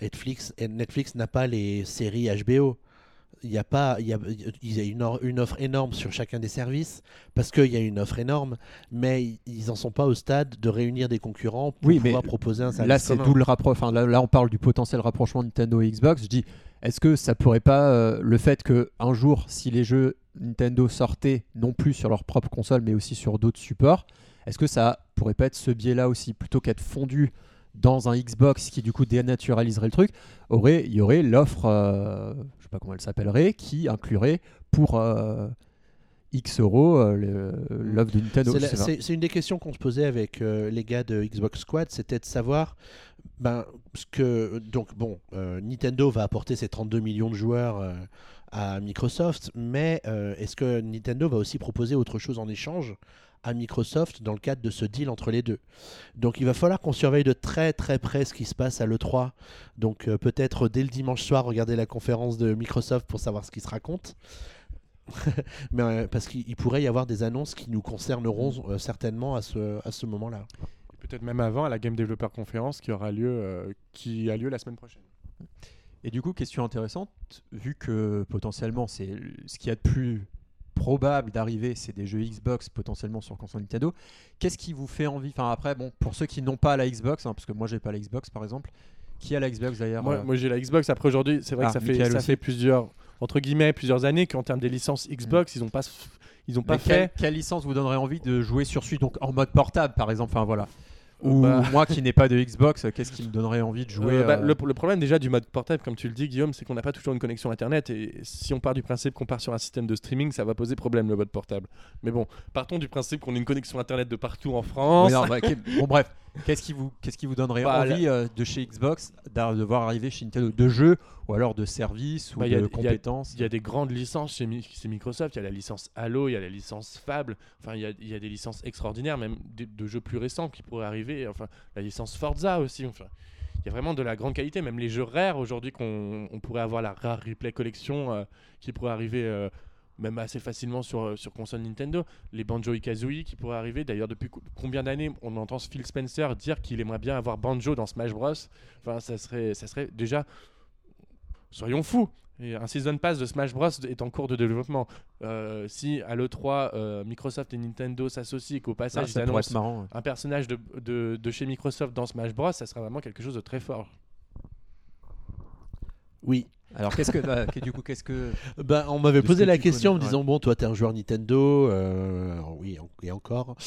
Netflix, et Netflix n'a pas les séries HBO. Il y a pas, il y a, il y a une, offre énorme sur chacun des services parce qu'il y a une offre énorme, mais ils en sont pas au stade de réunir des concurrents pour
Oui, mais
pouvoir proposer un service
Là, c'est d'où le rapprochement. Enfin, là, là, on parle du potentiel rapprochement Nintendo et Xbox. Je dis, est-ce que ça pourrait pas euh, le fait que un jour, si les jeux Nintendo sortaient non plus sur leur propre console, mais aussi sur d'autres supports, est-ce que ça pourrait pas être ce biais-là aussi, plutôt qu'être fondu dans un Xbox qui du coup dénaturaliserait le truc, aurait, il y aurait l'offre, euh, je sais pas comment elle s'appellerait, qui inclurait pour euh, X euros euh, l'offre de Nintendo.
C'est une des questions qu'on se posait avec euh, les gars de Xbox Squad, c'était de savoir ben, ce que donc bon, Nintendo va apporter ses 32 millions de joueurs à Microsoft, mais est-ce que Nintendo va aussi proposer autre chose en échange à Microsoft dans le cadre de ce deal entre les deux. Donc il va falloir qu'on surveille de très très près ce qui se passe à l'E3. Donc euh, peut-être dès le dimanche soir, regarder la conférence de Microsoft pour savoir ce qui se raconte. Mais euh, parce qu'il pourrait y avoir des annonces qui nous concerneront euh, certainement à ce, à ce moment-là.
Peut-être même avant à la Game Developer Conference qui aura lieu, euh, qui a lieu la semaine prochaine.
Et du coup, question intéressante, vu que potentiellement c'est ce qu'il y a de plus probable d'arriver, c'est des jeux Xbox potentiellement sur console Nintendo. Qu'est-ce qui vous fait envie Enfin après, bon, pour ceux qui n'ont pas la Xbox, hein, parce que moi j'ai pas la Xbox par exemple, qui a la Xbox d'ailleurs
Moi,
euh,
moi, j'ai la Xbox. Après aujourd'hui, c'est vrai
Ah,
que ça fait
Michael
ça fait plusieurs entre guillemets plusieurs années qu'en termes des licences Xbox, ils ont pas ils ont pas
mais quelle,
fait.
quelle licence vous donnerait envie de jouer sur Switch Donc en mode portable par exemple, enfin voilà. Ou
Bah.
moi qui n'ai pas de Xbox, qu'est-ce qui me donnerait envie de jouer
Euh, bah,
euh,
le, le problème déjà du mode portable, comme tu le dis Guillaume, c'est qu'on n'a pas toujours une connexion internet et si on part du principe qu'on part sur un système de streaming, ça va poser problème le mode portable. Mais bon, partons du principe qu'on a une connexion internet de partout en France.
Oui, non, bah, bon bref, qu'est-ce qui vous qu'est-ce qui vous donnerait
Bah,
envie euh, de chez Xbox de voir arriver chez Nintendo? De jeux ou alors de services ou
Bah,
de
a-
compétences?
Il y a des grandes licences chez, Mi- chez Microsoft. Il y a la licence Halo, il y a la licence Fable. Enfin, il y a, il y a des licences extraordinaires, même de, de jeux plus récents qui pourraient arriver. Enfin, la licence Forza aussi. Enfin, il y a vraiment de la grande qualité. Même les jeux rares aujourd'hui, qu'on on pourrait avoir la Rare Replay Collection euh, qui pourrait arriver. euh, même assez facilement sur, euh, sur console Nintendo. Les Banjo et Kazooie qui pourraient arriver. D'ailleurs, depuis co- combien d'années on entend Phil Spencer dire qu'il aimerait bien avoir Banjo dans Smash Bros? Enfin, ça serait, ça serait déjà. Soyons fous. Et un Season Pass de Smash Bros est en cours de développement. Euh, si à l'E3, euh, Microsoft et Nintendo s'associent et qu'au
Ah,
passage ils
pourrait être
annoncent
marrant. ouais.
un personnage de, de, de chez Microsoft dans Smash Bros, ça sera vraiment quelque chose de très fort.
Oui.
Alors qu'est-ce que bah, que- du coup qu'est-ce que
Bah, on m'avait posé la question en me disant bon toi t'es un joueur Nintendo euh, oui en- et encore.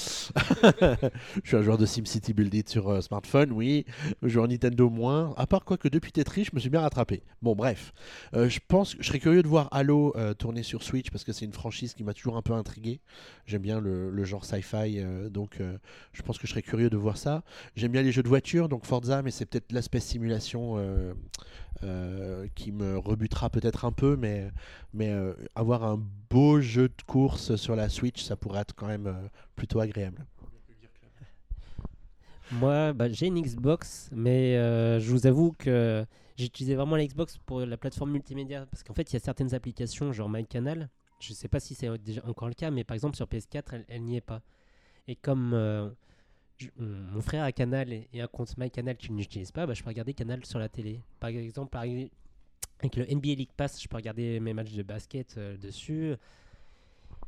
Je suis un joueur de SimCity Build It sur euh, smartphone oui. Joueur Nintendo moins. À part quoi que depuis Tetris je me suis bien rattrapé. Bon bref. Euh, je pense que je serais curieux de voir Halo tourner sur Switch parce que c'est une franchise qui m'a toujours un peu intrigué. J'aime bien le, le genre sci-fi donc je pense que je serais curieux de voir ça. J'aime bien les jeux de voiture donc Forza mais c'est peut-être l'aspect simulation euh, qui me rebutera peut-être un peu, mais, mais euh, avoir un beau jeu de course sur la Switch, ça pourrait être quand même euh, plutôt agréable.
Moi, bah, j'ai une Xbox, mais je vous avoue que j'ai utilisé vraiment la Xbox pour la plateforme multimédia. Parce qu'en fait, il y a certaines applications, genre MyCanal. Je sais pas si c'est déjà encore le cas, mais par exemple sur PS4, elle, n'y est pas. Et comme je- mon frère a Canal et, et un compte MyCanal qu'il n'utilise pas, bah, je peux regarder Canal sur la télé. Par exemple, par- avec le NBA League Pass, je peux regarder mes matchs de basket euh, dessus.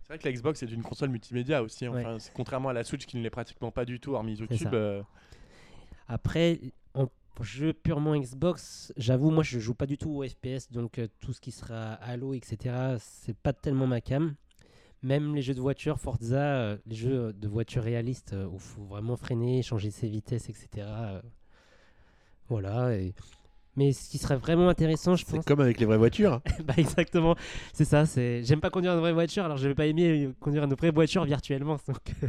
C'est vrai que la Xbox est une console multimédia aussi.
Ouais.
Enfin, c'est- contrairement à la Switch qui ne l'est pratiquement pas du tout, hormis. YouTube. euh,
Après, en jeu purement Xbox, j'avoue, moi je joue pas du tout au FPS, donc euh, tout ce qui sera Halo, etc., c'est pas tellement ma cam. Même les jeux de voiture, Forza, euh, les jeux de voiture réalistes, euh, où il faut vraiment freiner, changer ses vitesses, etc. euh, voilà. et- Mais ce qui serait vraiment intéressant, je
C'est
pense.
comme avec les vraies voitures.
bah exactement, c'est ça. C'est j'aime pas conduire une vraie voiture, alors je vais pas aimer euh, conduire une vraie voiture virtuellement. donc, euh.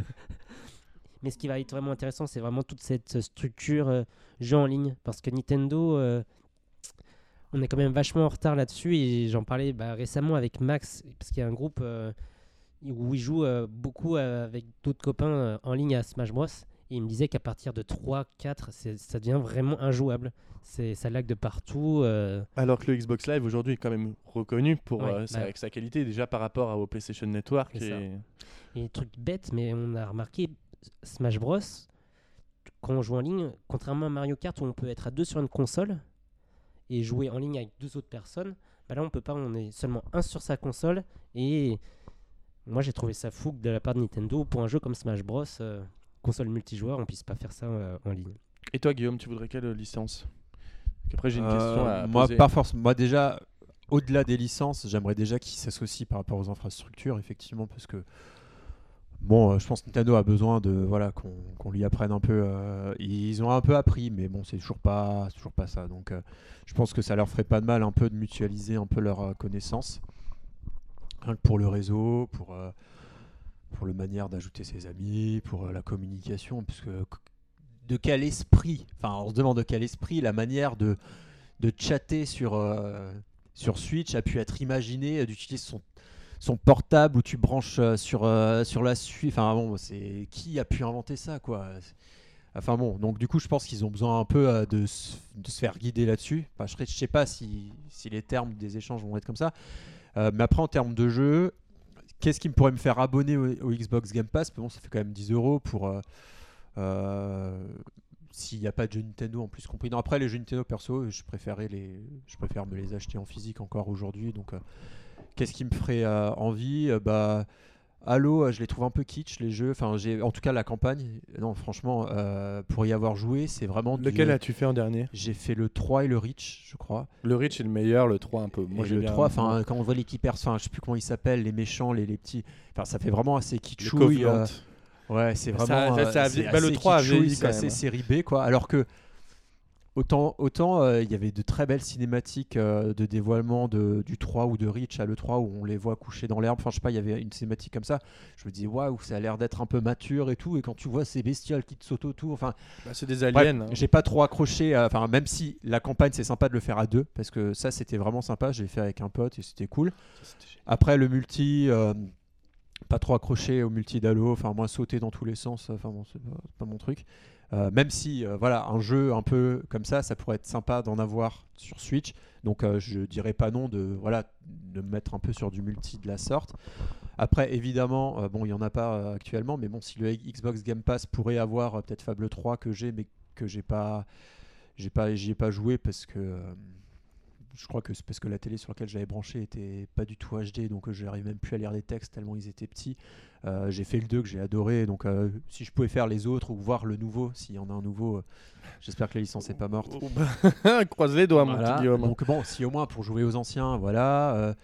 Mais ce qui va être vraiment intéressant, c'est vraiment toute cette structure euh, jeu en ligne, parce que Nintendo, euh, on est quand même vachement en retard là-dessus. Et j'en parlais bah, récemment avec Max, parce qu'il y a un groupe euh, où il joue euh, beaucoup euh, avec d'autres copains euh, en ligne à Smash Bros. Et il me disait qu'à partir de 3, 4, c'est- ça devient vraiment injouable. Ça lag de partout. euh,
Alors que le Xbox Live aujourd'hui est quand même reconnu pour
Ouais,
euh, sa,
bah.
sa qualité déjà par rapport au PlayStation Network.
Ça.
Et...
Et truc bête, mais on a remarqué Smash Bros. Quand on joue en ligne, contrairement à Mario Kart où on peut être à deux sur une console et jouer en ligne avec deux autres personnes, bah là on peut pas, on est seulement un sur sa console. Et moi j'ai trouvé ça fou que de la part de Nintendo pour un jeu comme Smash Bros. euh, console multijoueur, on puisse pas faire ça euh, en ligne.
Et toi, Guillaume, tu voudrais quelle licence? Après, j'ai une
Euh,
question à
moi
poser.
pas forcément. Moi déjà au-delà des licences, j'aimerais déjà qu'ils s'associent par rapport aux infrastructures effectivement parce que Bon, euh, je pense que Nintendo a besoin de voilà qu'on qu'on lui apprenne un peu. euh, ils ont un peu appris, mais bon, c'est toujours pas, toujours pas ça. Donc, euh, je pense que ça leur ferait pas de mal un peu de mutualiser un peu leurs euh, connaissances, Pour le réseau, pour euh, pour le manière d'ajouter ses amis, pour euh, la communication, parce que de quel esprit, enfin, on se demande de quel esprit la manière de de chatter sur euh, sur Switch a pu être imaginé euh, d'utiliser son, son portable où tu branches sur, sur la suite. Enfin bon, c'est qui a pu inventer ça quoi? Enfin bon, donc du coup, je pense qu'ils ont besoin un peu de, se- de se faire guider là-dessus. Je ne sais pas si, si les termes des échanges vont être comme ça. Euh, mais après, en termes de jeu, qu'est-ce qui me pourrait me faire abonner au, Xbox Game Pass? Bon, ça fait quand même 10 euros pour. euh, euh, s'il n'y a pas de jeux Nintendo en plus compris. Non, après, les jeux Nintendo perso, je, préférais les, je préfère me les acheter en physique encore aujourd'hui. Donc, qu'est-ce qui me ferait envie? Bah. Halo, euh, je les trouve un peu kitsch les jeux. Enfin, j'ai en tout cas la campagne. Non, franchement, euh, pour y avoir joué, c'est vraiment. du-
Lequel as-tu fait en dernier?
J'ai fait le 3 et le Reach, je crois.
Le Rich est le meilleur, le 3 un peu. Moi, j'ai
le
bien-
3, enfin, quand on voit l'équipe enfin, je sais plus comment ils s'appellent, les méchants, les, les petits. Enfin, ça fait vraiment assez
Le
kitschouille. Euh, ouais, c'est vraiment.
ça- ça a
euh,
bah, le
assez
3 a
kitschouille,
vieilli
c'est assez
hein.
série B, quoi. Alors que. Autant, autant euh, il y avait de très belles cinématiques euh, de dévoilement de, du 3 ou de Reach à l'E3 où on les voit coucher dans l'herbe. Enfin, je sais pas, il y avait une cinématique comme ça. Je me dis, waouh, ça a l'air d'être un peu mature et tout. Et quand tu vois ces bestioles qui te sautent autour, enfin,
Bah, c'est des aliens. hein.
j'ai pas trop accroché, à- enfin même si la campagne c'est sympa de le faire à deux, parce que ça c'était vraiment sympa, j'ai fait avec un pote et c'était cool. Après le multi, euh, pas trop accroché au multi d'Halo, enfin moi sauter dans tous les sens, enfin bon, c'est pas, c'est pas mon truc. Euh, même si euh, voilà un jeu un peu comme ça, ça pourrait être sympa d'en avoir sur Switch, donc euh, je dirais pas non de voilà de me mettre un peu sur du multi de la sorte. Après, évidemment, euh, bon, il y en a pas actuellement, mais bon, si le Xbox Game Pass pourrait avoir peut-être Fable 3 que j'ai, mais que j'ai pas, j'ai pas, j'y ai pas joué parce que je crois que c'est parce que la télé sur laquelle j'avais branché était pas du tout HD, donc euh, j'arrive même plus à lire les textes tellement ils étaient petits. Euh, j'ai fait le 2 que j'ai adoré, donc euh, si je pouvais faire les autres ou voir le nouveau, s'il y en a un nouveau, euh, j'espère que la licence est pas morte.
Bah, Croise les doigts, mon
Voilà.
petit Guillaume.
Donc bon, si au moins pour jouer aux anciens, voilà.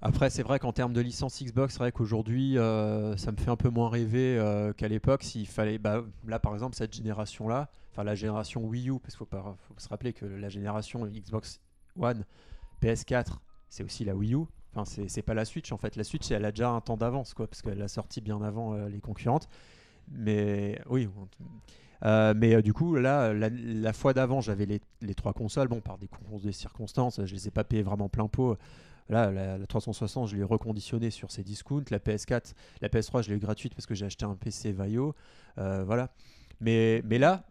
après, c'est vrai qu'en termes de licence Xbox, c'est vrai qu'aujourd'hui, euh, ça me fait un peu moins rêver euh, qu'à l'époque. S'il fallait, bah, là par exemple, cette génération-là, enfin la génération Wii U, parce qu'il faut, faut se rappeler que la génération Xbox One, PS4, c'est aussi la Wii U. Enfin, c'est pas la Switch en fait. La Switch, elle a déjà un temps d'avance, quoi, parce qu'elle a sorti bien avant euh, les concurrentes. Mais oui. euh, mais euh, du coup, là, la, fois d'avant, j'avais les, trois consoles. Bon, par des des circonstances, je les ai pas payées vraiment plein pot. Là, la, la 360, je l'ai reconditionnée sur ses discounts. La PS4, la PS3, je l'ai eu gratuite parce que j'ai acheté un PC Vaio. Voilà. Mais, mais là,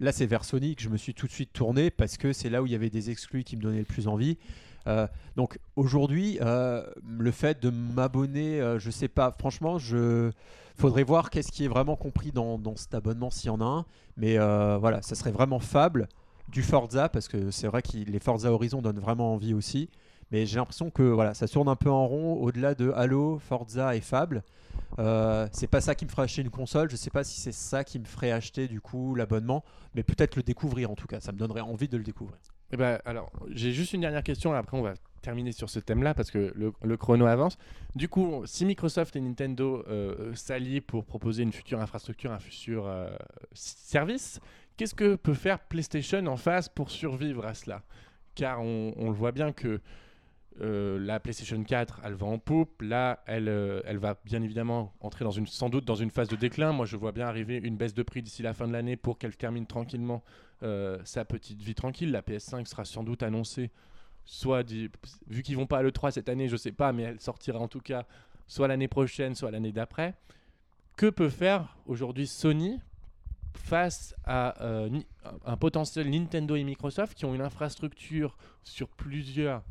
là, c'est vers Sony que je me suis tout de suite tourné parce que c'est là où il y avait des exclus qui me donnaient le plus envie. Euh, donc aujourd'hui, euh, le fait de m'abonner, euh, je sais pas, franchement, je faudrait voir qu'est-ce qui est vraiment compris dans, cet abonnement s'il y en a un. Mais euh, voilà, ça serait vraiment Fable, du Forza, parce que c'est vrai que les Forza Horizon donnent vraiment envie aussi. Mais j'ai l'impression que voilà, ça tourne un peu en rond au-delà de Halo, Forza et Fable. Euh, c'est pas ça qui me ferait acheter une console. Je sais pas si c'est ça qui me ferait acheter du coup l'abonnement, mais peut-être le découvrir en tout cas. Ça me donnerait envie de le découvrir.
Eh ben, alors, j'ai juste une dernière question, après on va terminer sur ce thème-là parce que le, chrono avance. Du coup, si Microsoft et Nintendo euh, s'allient pour proposer une future infrastructure, un futur euh, service, qu'est-ce que peut faire PlayStation en face pour survivre à cela? Car on le voit bien que euh, la PlayStation 4, elle va en poupe. Là, elle, euh, elle va bien évidemment entrer dans une, sans doute dans une phase de déclin. Moi, je vois bien arriver une baisse de prix d'ici la fin de l'année pour qu'elle termine tranquillement euh, sa petite vie tranquille. La PS5 sera sans doute annoncée, soit dit- vu qu'ils vont pas à l'E3 cette année, je sais pas, mais elle sortira en tout cas soit l'année prochaine, soit l'année d'après. Que peut faire aujourd'hui Sony face à un potentiel Nintendo et Microsoft qui ont une infrastructure sur plusieurs,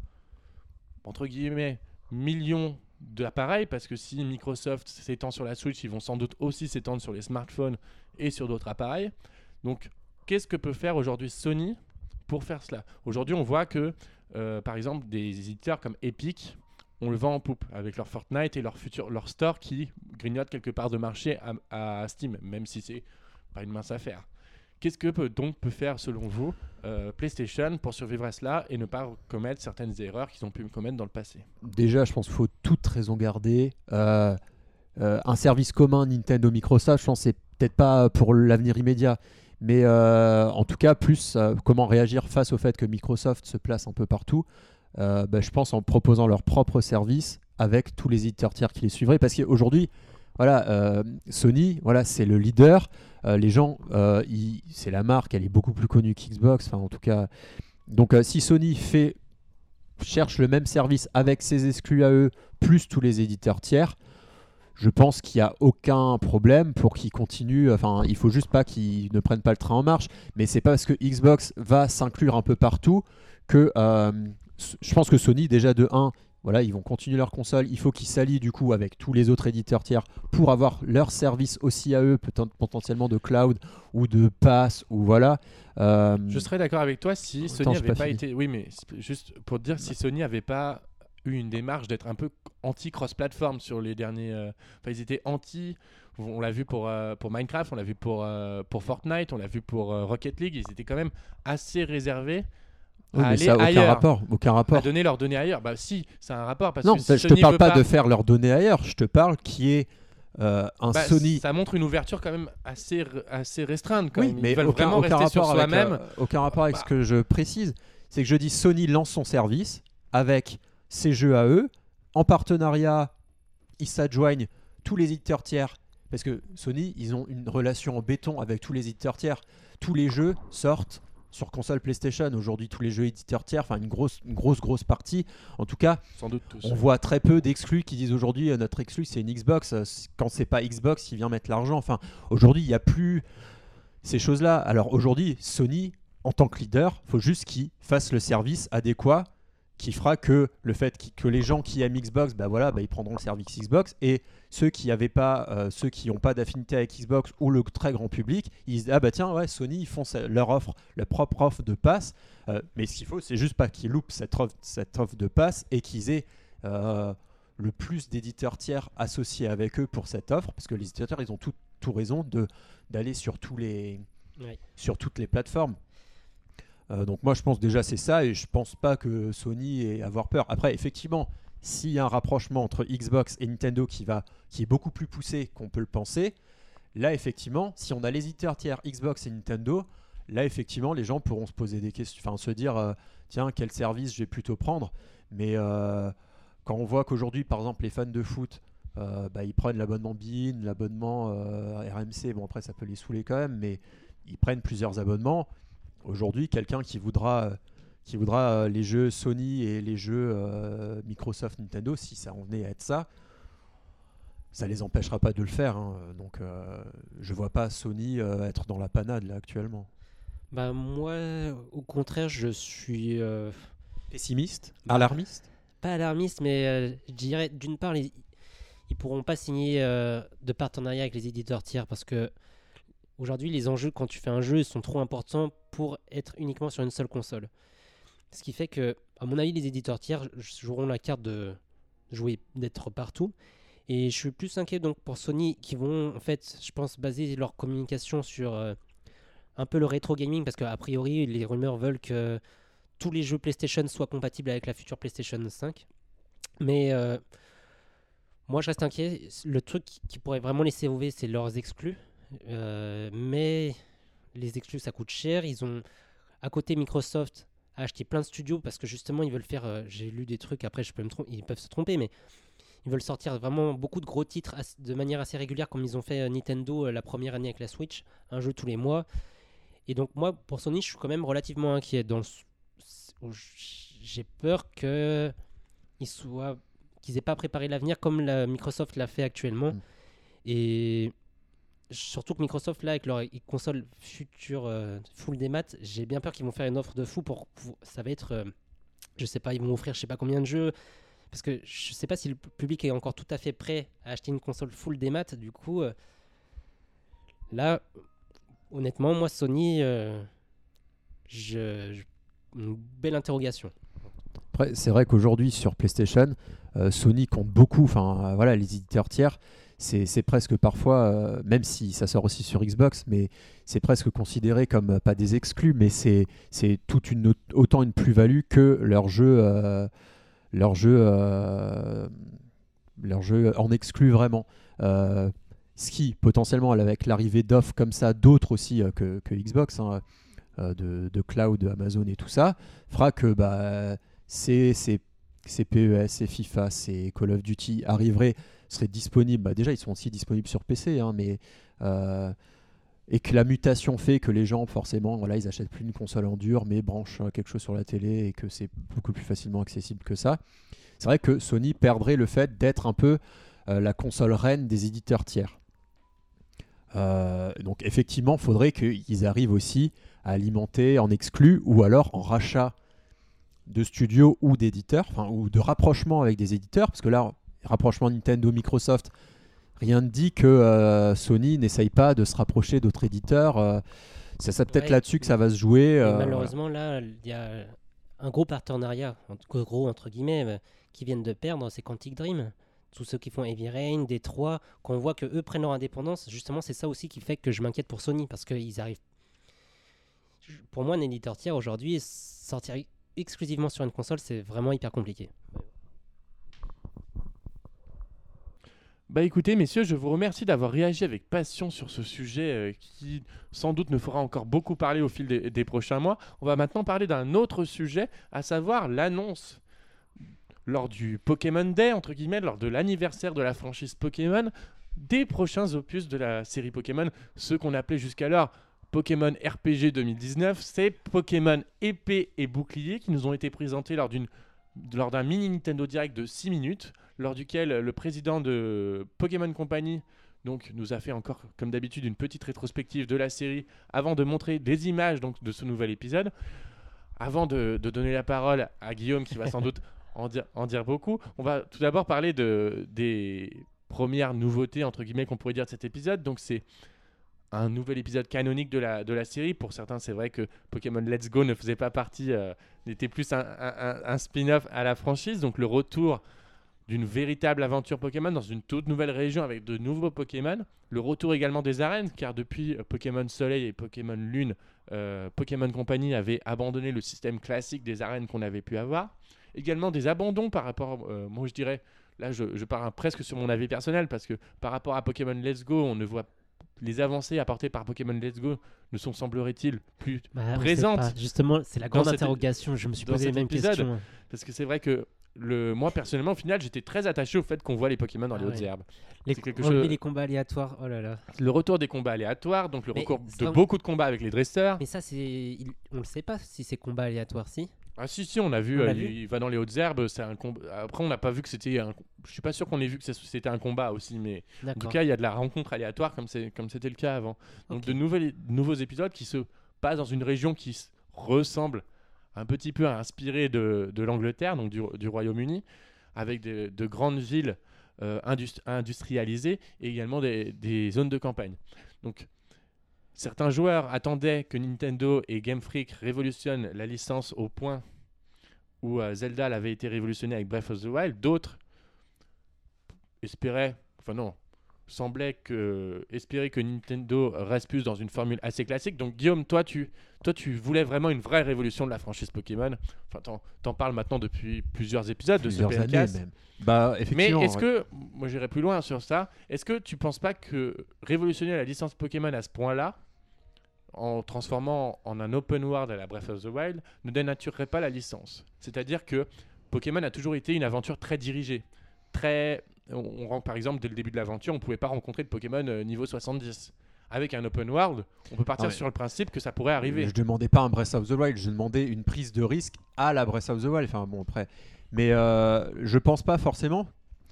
entre guillemets, millions d'appareils parce que si Microsoft s'étend sur la Switch, ils vont sans doute aussi s'étendre sur les smartphones et sur d'autres appareils. Donc, qu'est-ce que peut faire aujourd'hui Sony pour faire cela? Aujourd'hui, on voit que, euh, par exemple, des éditeurs comme Epic, on le vend en poupe avec leur Fortnite et leur futur, leur store qui grignote quelque part de marché à, à Steam, même si c'est pas une mince affaire. Qu'est-ce que peut donc peut faire selon vous euh, PlayStation pour survivre à cela et ne pas commettre certaines erreurs qu'ils ont pu commettre dans le passé?
Déjà, je pense qu'il faut toute raison garder. Euh, euh, un service commun Nintendo-Microsoft, je pense que c'est peut-être pas pour l'avenir immédiat, mais en tout cas, plus comment réagir face au fait que Microsoft se place un peu partout. Bah, je pense en proposant leur propre service avec tous les éditeurs tiers qui les suivraient, parce qu'aujourd'hui, voilà, euh, Sony, voilà, c'est le leader. Euh, les gens, euh, c'est la marque, elle est beaucoup plus connue qu'Xbox. Enfin, en tout cas, donc si Sony fait cherche le même service avec ses exclus à eux, plus tous les éditeurs tiers, je pense qu'il n'y a aucun problème pour qu'ils continuent. Enfin, il faut juste pas qu'ils ne prennent pas le train en marche. Mais c'est pas parce que Xbox va s'inclure un peu partout que je pense que Sony, déjà de 1, voilà, ils vont continuer leur console. Il faut qu'ils s'allient du coup avec tous les autres éditeurs tiers pour avoir leur service aussi à eux, peut-être potentiellement de cloud ou de pass ou voilà. Euh,
Je serais d'accord avec toi si Sony
j'ai
avait
pas
été. Oui, mais juste pour te dire si Sony avait pas eu une démarche d'être un peu anti-cross-platform sur les derniers. euh, Enfin, ils étaient anti. On l'a vu pour, euh, pour Minecraft, on l'a vu pour, euh, pour Fortnite, on l'a vu pour Rocket League. Ils étaient quand même assez réservés
oui,
à
mais
aller
ça a aucun
ailleurs.
rapport. Aucun
à
rapport.
donner leurs données ailleurs. Bah si, c'est un rapport parce
Non,
que si
je te
Sony
parle pas, de faire leurs données ailleurs. Je te parle qui est euh, un
bah,
Sony.
Ça montre une ouverture quand même assez, re- assez restreinte. Quand
Oui,
même. Ils
mais
veulent
aucun,
vraiment
aucun
rester sur
rapport
soi-même.
euh, aucun rapport avec
Bah.
ce que je précise. C'est que je dis Sony lance son service avec ses jeux à eux, en partenariat, ils s'adjoignent tous les éditeurs tiers. Parce que Sony, ils ont une relation en béton avec tous les éditeurs tiers. Tous les jeux sortent sur console PlayStation. Aujourd'hui, tous les jeux éditeurs tiers, enfin une grosse, une grosse, grosse partie. En tout cas,
Sans doute tous.
on voit très peu d'exclus qui disent aujourd'hui euh, notre exclu c'est une Xbox. Euh, Quand c'est pas Xbox, il vient mettre l'argent. Enfin, aujourd'hui, il n'y a plus ces choses-là. Alors aujourd'hui, Sony, en tant que leader, faut juste qu'il fasse le service adéquat qui fera que le fait que les gens qui aiment Xbox, bah voilà, bah ils prendront le service Xbox et ceux qui pas, euh, ceux qui n'ont pas d'affinité avec Xbox ou le très grand public, ils se disent ah bah tiens ouais Sony ils font leur offre, leur propre offre de passe, Euh, mais ce qu'il faut c'est juste pas qu'ils loupent cette offre, cette offre de passe et qu'ils aient euh, le plus d'éditeurs tiers associés avec eux pour cette offre, parce que les éditeurs ils ont tout, tout raison de d'aller sur tous les
Ouais.
sur toutes les plateformes. Euh, donc moi je pense déjà c'est ça et je pense pas que Sony ait à avoir peur. Après effectivement s'il y a un rapprochement entre Xbox et Nintendo qui va qui est beaucoup plus poussé qu'on peut le penser, là effectivement si on a les tiers Xbox et Nintendo, là effectivement les gens pourront se poser des questions, enfin se dire euh, tiens quel service je vais plutôt prendre? Mais euh, quand on voit qu'aujourd'hui par exemple les fans de foot bah, ils prennent l'abonnement BIN, l'abonnement RMC, bon après ça peut les saouler quand même, mais ils prennent plusieurs abonnements. Aujourd'hui, quelqu'un qui voudra, qui voudra euh, les jeux Sony et les jeux euh, Microsoft, Nintendo, si ça en venait à être ça, ça les empêchera pas de le faire. hein. Donc, euh, je vois pas Sony euh, être dans la panade là actuellement.
Bah moi, au contraire, je suis
Pessimiste,
Bah,
alarmiste?
pas alarmiste, mais je dirais d'une part, ils, ils pourront pas signer de partenariat avec les éditeurs tiers parce que aujourd'hui, les enjeux quand tu fais un jeu ils sont trop importants pour être uniquement sur une seule console. Ce qui fait que, à mon avis, les éditeurs tiers joueront la carte de jouer d'être partout. Et je suis plus inquiet donc pour Sony qui vont en fait, je pense, baser leur communication sur euh, un peu le rétro gaming parce qu'a priori les rumeurs veulent que tous les jeux PlayStation soient compatibles avec la future PlayStation 5. Mais euh, moi je reste inquiet. Le truc qui- pourrait vraiment les sauver, c'est leurs exclus. Euh, mais les exclus ça coûte cher. Ils ont à côté Microsoft a acheté plein de studios parce que justement ils veulent faire. euh, J'ai lu des trucs. Après je peux me tromper, ils peuvent se tromper, mais ils veulent sortir vraiment beaucoup de gros titres de manière assez régulière, comme ils ont fait euh, Nintendo euh, la première année avec la Switch, un jeu tous les mois. Et donc moi, pour Sony, je suis quand même relativement inquiet. Dans le j'ai peur que ils soient, qu'ils aient pas préparé l'avenir comme la Microsoft l'a fait actuellement.
Mm.
Et surtout que Microsoft là avec leur console future euh, full des maths, j'ai bien peur qu'ils vont faire une offre de fou pour, ça va être, euh, je sais pas, ils vont offrir je sais pas combien de jeux. Parce que je sais pas si le public est encore tout à fait prêt à acheter une console full des maths. Du coup, euh, là, honnêtement, moi, Sony, euh, je, une belle interrogation.
Après, c'est vrai qu'aujourd'hui sur PlayStation, Sony compte beaucoup. Enfin, voilà, les éditeurs tiers, c'est presque parfois, euh, même si ça sort aussi sur Xbox, mais c'est presque considéré comme euh, pas des exclus, mais c'est toute autant une plus-value que leur jeu, euh, leur jeu, euh, en exclut vraiment. Euh, ce qui potentiellement avec l'arrivée d'offres comme ça, d'autres aussi que, Xbox, hein, de, cloud, Amazon et tout ça, fera que ces, ces PES, ces FIFA, ces Call of Duty arriveraient, seraient disponibles. Bah, déjà, ils sont aussi disponibles sur PC, hein, mais euh, et que la mutation fait que les gens, forcément, voilà, ils achètent plus une console en dur, mais branchent euh, quelque chose sur la télé et que c'est beaucoup plus facilement accessible que ça. C'est vrai que Sony perdrait le fait d'être un peu euh, la console reine des éditeurs tiers. Donc effectivement, il faudrait qu'ils arrivent aussi à alimenter en exclu ou alors en rachat de studios ou d'éditeurs, enfin ou de rapprochement avec des éditeurs, parce que là, rapprochement Nintendo, Microsoft, rien ne dit que euh, Sony n'essaye pas de se rapprocher d'autres éditeurs. euh, c'est ça peut-être
Ouais.
là-dessus que ça va se jouer. Euh,
malheureusement, là, il y a un gros partenariat, en tout cas gros entre guillemets, qui viennent de perdre, c'est Quantic Dream. Tous ceux qui font Heavy Rain, Détroit, qu'on voit que eux prennent leur indépendance, justement, c'est ça aussi qui fait que je m'inquiète pour Sony, parce qu'ils arrivent. Pour moi, un éditeur tiers aujourd'hui, sortir exclusivement sur une console, c'est vraiment hyper compliqué.
Bah écoutez, messieurs, je vous remercie d'avoir réagi avec passion sur ce sujet euh, qui sans doute ne fera encore beaucoup parler au fil des, des prochains mois. On va maintenant parler d'un autre sujet, à savoir l'annonce lors du Pokémon Day, entre guillemets, lors de l'anniversaire de la franchise Pokémon, des prochains opus de la série Pokémon, ceux qu'on appelait jusqu'alors Pokémon RPG 2019, c'est Pokémon épée et bouclier qui nous ont été présentés lors d'un mini Nintendo Direct de 6 minutes, lors duquel le président de Pokémon Company donc, nous a fait encore, comme d'habitude, une petite rétrospective de la série avant de montrer des images donc, de ce nouvel épisode. Avant de, de donner la parole à Guillaume, qui va sans doute en dire, en dire beaucoup, on va tout d'abord parler de, des premières nouveautés, entre guillemets, qu'on pourrait dire de cet épisode. Donc, c'est un nouvel épisode canonique de la, de la série. Pour certains, c'est vrai que Pokémon Let's Go ne faisait pas partie, euh, n'était plus un, un- un- un spin-off à la franchise. Donc, le retour d'une véritable aventure Pokémon dans une toute nouvelle région avec de nouveaux Pokémon. Le retour également des arènes, car depuis euh, Pokémon Soleil et Pokémon Lune, euh, Pokémon Company avait abandonné le système classique des arènes qu'on avait pu avoir. Également des abandons par rapport, euh, moi je dirais, là je, je pars presque sur mon avis personnel, parce que par rapport à Pokémon Let's Go, on ne voit les avancées apportées par Pokémon Let's Go ne sont, semblerait-il, plus
Bah, on sait
Présente
pas. Justement, c'est la grande interrogation. Je me suis posé les
cet
mêmes
épisode.
questions.
Parce que c'est vrai que le, moi personnellement, au final, j'étais très attaché au fait qu'on voit les Pokémon dans
Ah
les hautes
ouais.
herbes.
Les,
quelque chose-
les combats aléatoires, oh là là.
Le retour des combats aléatoires, donc le
Mais
recours de beaucoup de combats avec les dresseurs.
Mais ça, c'est, on le sait pas si c'est combat aléatoire, si.
Ah si si, on a vu,
On l'a
euh,
vu
il, va dans les hautes herbes, c'est un combat. Après, on n'a pas vu que c'était un. Je suis pas sûr qu'on ait vu que c'était un combat aussi, mais en tout cas, il y a de la rencontre aléatoire comme c'est comme c'était le cas avant. Donc de nouvelles, nouveaux épisodes qui se passent dans une région qui ressemble un petit peu inspiré de, l'Angleterre, donc du, Royaume-Uni, avec de grandes villes euh, indus- industrialisées et également des, zones de campagne. Donc certains joueurs attendaient que Nintendo et Game Freak révolutionnent la licence au point où euh, Zelda l'avait été révolutionné avec Breath of the Wild. D'autres espéraient, enfin non, semblait que espérer que Nintendo reste plus dans une formule assez classique. Donc Guillaume, toi tu toi tu voulais vraiment une vraie révolution de la franchise Pokémon. Enfin t'en, parles maintenant depuis plusieurs épisodes
plusieurs
de ce
années
PNcast.
même. Bah,
Mais
effectivement.
est-ce
ouais.
que moi j'irai plus loin sur ça Est-ce que tu penses pas que révolutionner la licence Pokémon à ce point-là en transformant en un open world à la Breath of the Wild ne dénaturerait pas la licence? C'est-à-dire que Pokémon a toujours été une aventure très dirigée, très on, on rend- par exemple dès le début de l'aventure, on pouvait pas rencontrer de Pokémon euh, niveau 70. Avec un open world, on peut partir
Ah ouais.
sur le principe que ça pourrait arriver.
Je demandais pas un Breath of the Wild, je demandais une prise de risque à la Breath of the Wild. Enfin bon après, mais euh, je pense pas forcément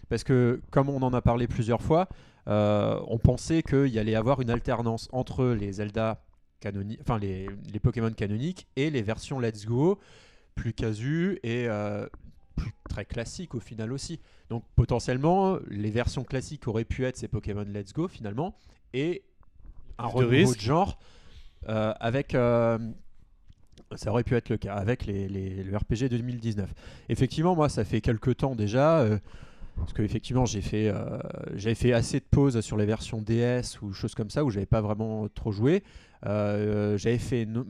parce que comme on en a parlé plusieurs fois, euh, on pensait qu'il y allait avoir une alternance entre les Zelda canoniques, enfin les, les Pokémon canoniques et les versions Let's Go plus casu et euh, plus très classiques au final aussi. Donc potentiellement les versions classiques auraient pu être ces Pokémon Let's Go finalement et un renouveau de genre euh, avec euh, ça aurait pu être le cas avec les, les- le RPG 2019. Effectivement, moi, ça fait quelques temps déjà, euh, parce que effectivement, j'ai fait, euh, j'avais fait assez de pauses sur les versions DS ou choses comme ça où j'avais pas vraiment trop joué. Euh, j'avais fait No-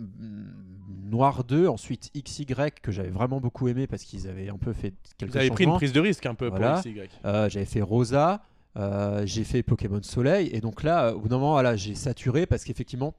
Noir 2, ensuite XY que j'avais vraiment beaucoup aimé parce qu'ils avaient un peu fait quelques
Vous avez pris une prise de risque un peu
Voilà.
pour XY.
Euh, j'avais fait Rosa, j'ai fait Pokémon Soleil, et donc là, au bout d'un moment, voilà, j'ai saturé parce qu'effectivement,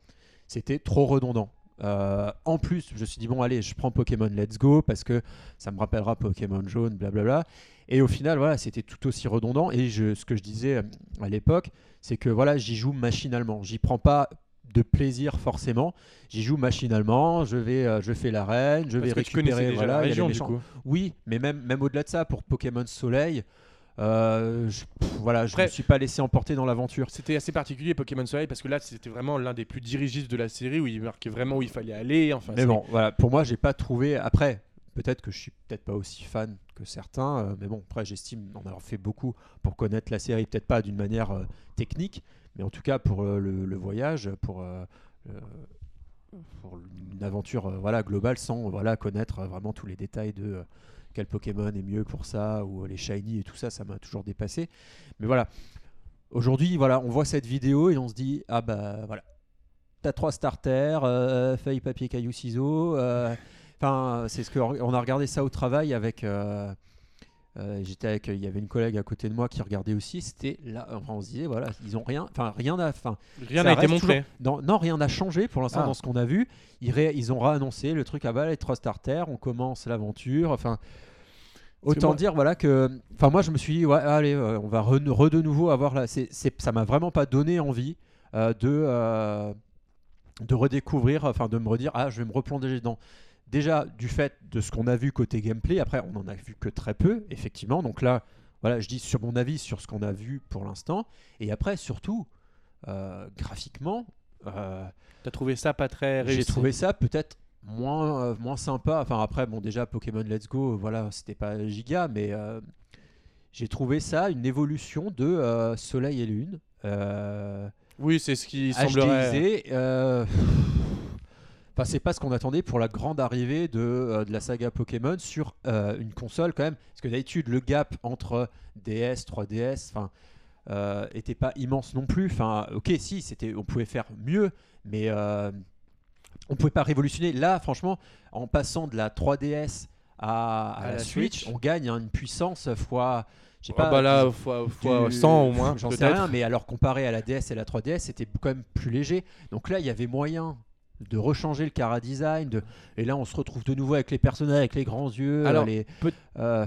c'était trop redondant. Euh, en plus, je me suis dit, bon, allez, je prends Pokémon Let's Go parce que ça me rappellera Pokémon Jaune, blablabla. Et au final, voilà, c'était tout aussi redondant. Et je, ce que je disais euh, à l'époque, c'est que voilà, j'y joue machinalement. J'y prends pas de plaisir forcément. J'y joue machinalement, je vais, euh, je fais l'arène, je vais
Parce
récupérer.
déjà
Voilà,
la région, du coup.
Oui, mais même, même au-delà de ça, pour Pokémon Soleil, euh, je, pff, voilà, je
Après-
me suis pas laissé emporter dans l'aventure.
C'était assez particulier Pokémon Soleil parce que là c'était vraiment l'un des plus dirigistes de la série où il marquait vraiment où il fallait aller. Enfin,
Mais bon, voilà, pour moi, j'ai pas trouvé. Après, peut-être que je suis peut-être pas aussi fan que certains, euh, mais bon, après, j'estime en avoir fait beaucoup pour connaître la série, peut-être pas d'une manière euh, technique, mais en tout cas pour le, le voyage, pour, pour une aventure voilà, globale sans voilà, connaître vraiment tous les détails de quel Pokémon est mieux pour ça, ou euh, les shiny et tout ça, ça m'a toujours dépassé. Mais voilà, aujourd'hui, voilà, on voit cette vidéo et on se dit, ah bah voilà. T'as trois starters, euh, feuille, papier, caillou, ciseaux. euh, Enfin, c'est ce que on a regardé ça au travail avec. euh, J'étais avec, il y avait une collègue à côté de moi qui regardait aussi. C'était là, enfin, on se disait voilà, ils ont rien, enfin rien à, enfin
rien n'a été montré.
non, non, rien n'a changé pour l'instant
Ah.
dans ce qu'on a vu. Ils, ré- ils ont réannoncé le truc à bas les trois starters, on commence l'aventure. Enfin, autant
moi-
dire voilà que, enfin moi je me suis dit ouais, allez, euh, on va re, re de nouveau avoir là. C'est, c'est- ça m'a vraiment pas donné envie euh, de euh, de redécouvrir, enfin de me redire ah je vais me replonger dedans. Déjà du fait de ce qu'on a vu côté gameplay. Après on en a vu que très peu effectivement. Donc là voilà je dis sur mon avis sur ce qu'on a vu pour l'instant. Et après surtout euh, graphiquement. euh,
T'as trouvé ça pas très réussi.
j'ai trouvé ça peut-être moins, euh, moins sympa. Enfin, après, bon, déjà, Pokémon Let's Go, euh, voilà, c'était pas giga, mais euh, j'ai trouvé ça une évolution de euh, Soleil et Lune.
Oui, c'est ce qui semblerait.
Enfin, c'est pas ce qu'on attendait pour la grande arrivée de, de la saga Pokémon sur une console quand même. Parce que d'habitude, le gap entre DS, 3DS, enfin, était pas immense non plus. Enfin, ok, si, c'était, on pouvait faire mieux, mais on pouvait pas révolutionner. Là, franchement, en passant de la 3DS à, à
À
la,
la
Switch,
Switch.
on gagne hein, une puissance fois. Je sais
Ah
pas,
bah là,
disons,
fois, fois
du-
100 au moins.
J'en sais rien, mais alors comparé à la DS et la 3DS, c'était quand même plus léger. Donc là, il y avait moyen de rechanger le cara design. De... Et là, on se retrouve de nouveau avec les personnages, avec les grands yeux.
Alors,
les...
peut-
euh,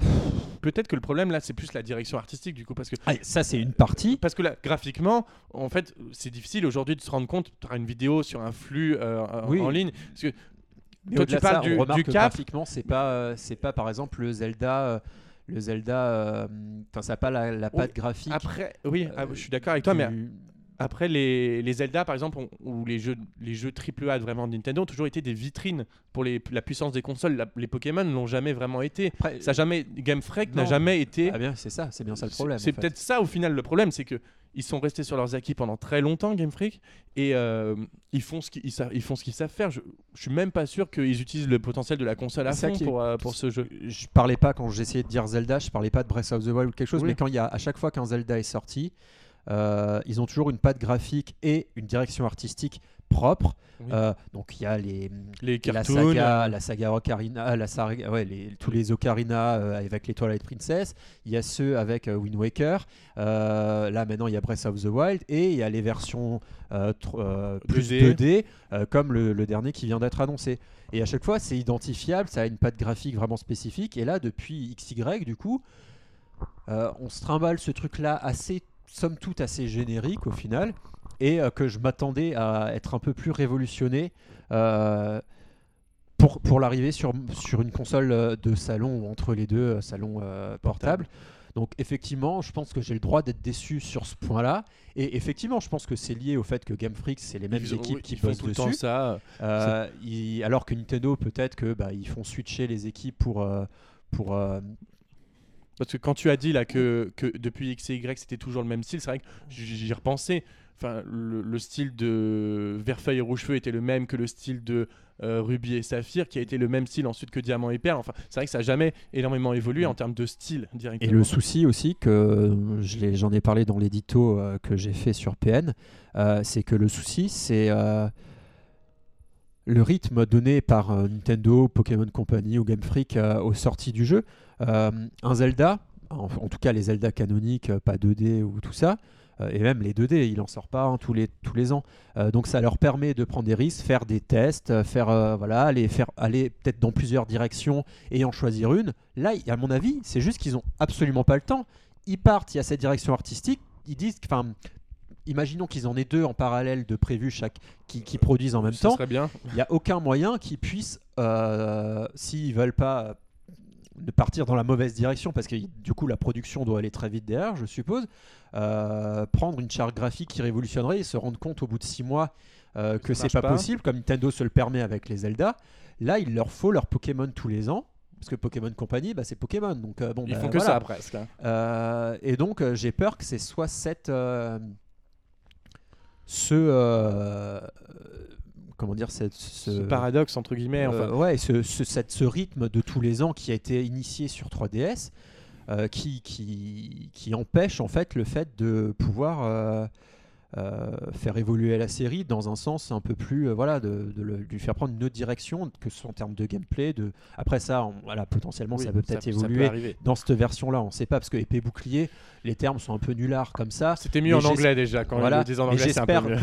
Peut-être que le problème là, c'est plus la direction artistique du coup, parce que
ah, ça, c'est une partie.
parce que là, graphiquement, en fait, c'est difficile aujourd'hui de se rendre compte. Tu auras une vidéo sur un flux euh, en-
Oui.
en ligne. Parce que
Mais
Toi, tu
ça,
parles du-
on que
cap.
graphiquement, c'est pas, euh, c'est pas par exemple le Zelda. le Zelda, enfin, ça n'a pas la, la patte graphique.
après, oui, ah, je suis d'accord avec toi, mais après les, les Zelda par exemple, ont- ou les jeux les jeux AAA vraiment de Nintendo ont toujours été des vitrines pour les, la puissance des consoles. La- les Pokémon l'ont jamais vraiment été.
Après,
Ça jamais Game Freak n'a jamais été.
ah bien, c'est ça, c'est bien ça le problème.
C'est peut-être ça au final le problème, c'est que ils sont restés sur leurs acquis pendant très longtemps Game Freak et euh, ils font ce qu'ils ils sa- ils font ce qu'ils savent faire. Je, je suis même pas sûr qu'ils utilisent le potentiel de la console à fond pour, euh, pour ce jeu.
je parlais pas quand j'essayais de dire Zelda, je parlais pas de Breath of the Wild ou quelque chose,
Oui.
mais quand il y a à chaque fois qu'un Zelda est sorti, euh, ils ont toujours une patte graphique et une direction artistique propre.
Oui.
Euh, donc il y a les
Les
la saga,
euh,
la saga Ocarina, la saga, ouais, les- tous les Ocarina euh, avec les Twilight Princess. Il y a ceux avec euh, Wind Waker. Là maintenant il y a Breath of the Wild et il y a les versions plus
2D.
2D, euh, comme le, le dernier qui vient d'être annoncé. Et à chaque fois c'est identifiable, ça a une patte graphique vraiment spécifique. Et là depuis XY du coup, on se trimballe ce truc-là assez, somme toute assez générique au final, et euh, que je m'attendais à être un peu plus révolutionné euh, pour, pour l'arrivée sur, sur une console euh, de salon ou entre les deux salons portables. Donc effectivement, je pense que j'ai le droit d'être déçu sur ce point-là. Et effectivement, je pense que c'est lié au fait que Game Freak, c'est les mêmes
ils
équipes
oui,
qui
font
bossent
tout le temps ça.
Euh, ils- alors que Nintendo, peut-être que bah, ils font switcher les équipes pour euh, pour euh,
Parce que quand tu as dit là que, que depuis X et Y c'était toujours le même style, c'est vrai que j'y repensais. Enfin, le, le style de Verfeuille et Rouge-Feu était le même que le style de euh, Ruby et Saphir, qui a été le même style ensuite que Diamant et Perle. Enfin, c'est vrai que ça n'a jamais énormément évolué en termes de style
Et
directement.
le souci aussi, que l'ai- j'en ai parlé dans l'édito euh, que j'ai fait sur PN, euh, c'est que le souci, c'est euh, le rythme donné par euh, Nintendo, Pokémon Company ou Game Freak euh, aux sorties du jeu. Euh, un Zelda, en, en tout cas les Zelda canoniques, euh, pas 2D ou tout ça, euh, et même les 2D, il en sort pas hein, tous, les, tous les ans. Euh, donc ça leur permet de prendre des risques, faire des tests, faire euh, voilà, aller faire aller peut-être dans plusieurs directions et en choisir une. Là, à mon avis, c'est juste qu'ils ont absolument pas le temps. Ils partent, il y a cette direction artistique, ils disent, enfin, imaginons qu'ils en aient deux en parallèle de prévus chaque qui, qui produisent en même
Ça
temps.
serait bien.
Il n'y a aucun moyen qu'ils puissent, euh, s'ils veulent pas de partir dans la mauvaise direction, parce que du coup la production doit aller très vite derrière, je suppose, euh, prendre une charte graphique qui révolutionnerait et se rendre compte au bout de six mois euh, que c'est pas,
pas.
possible, comme Nintendo se le permet avec les Zelda. Là, il leur faut leur Pokémon tous les ans. Parce que Pokémon Company, bah, c'est Pokémon. Donc, euh, bon,
Ils
bah,
font que
voilà.
ça presque. hein.
Et donc, j'ai peur que c'est soit cette. ce. Comment dire cette, ce,
Ce paradoxe entre guillemets.
euh,
Enfin,
ouais, ce, ce, cette- ce rythme de tous les ans qui a été initié sur 3DS, euh, qui, qui, qui empêche en fait le fait de pouvoir euh, faire évoluer la série dans un sens un peu plus, euh, voilà, de, de le- lui faire prendre une autre direction, que ce soit en termes de gameplay. De... Après ça, on- voilà, potentiellement,
oui,
ça peut peut-être évoluer dans cette version-là. On ne sait pas parce que épée bouclier, les termes sont un peu nullards comme ça.
C'était mieux
Mais
en anglais déjà. Quand
voilà.
ils le disent en anglais,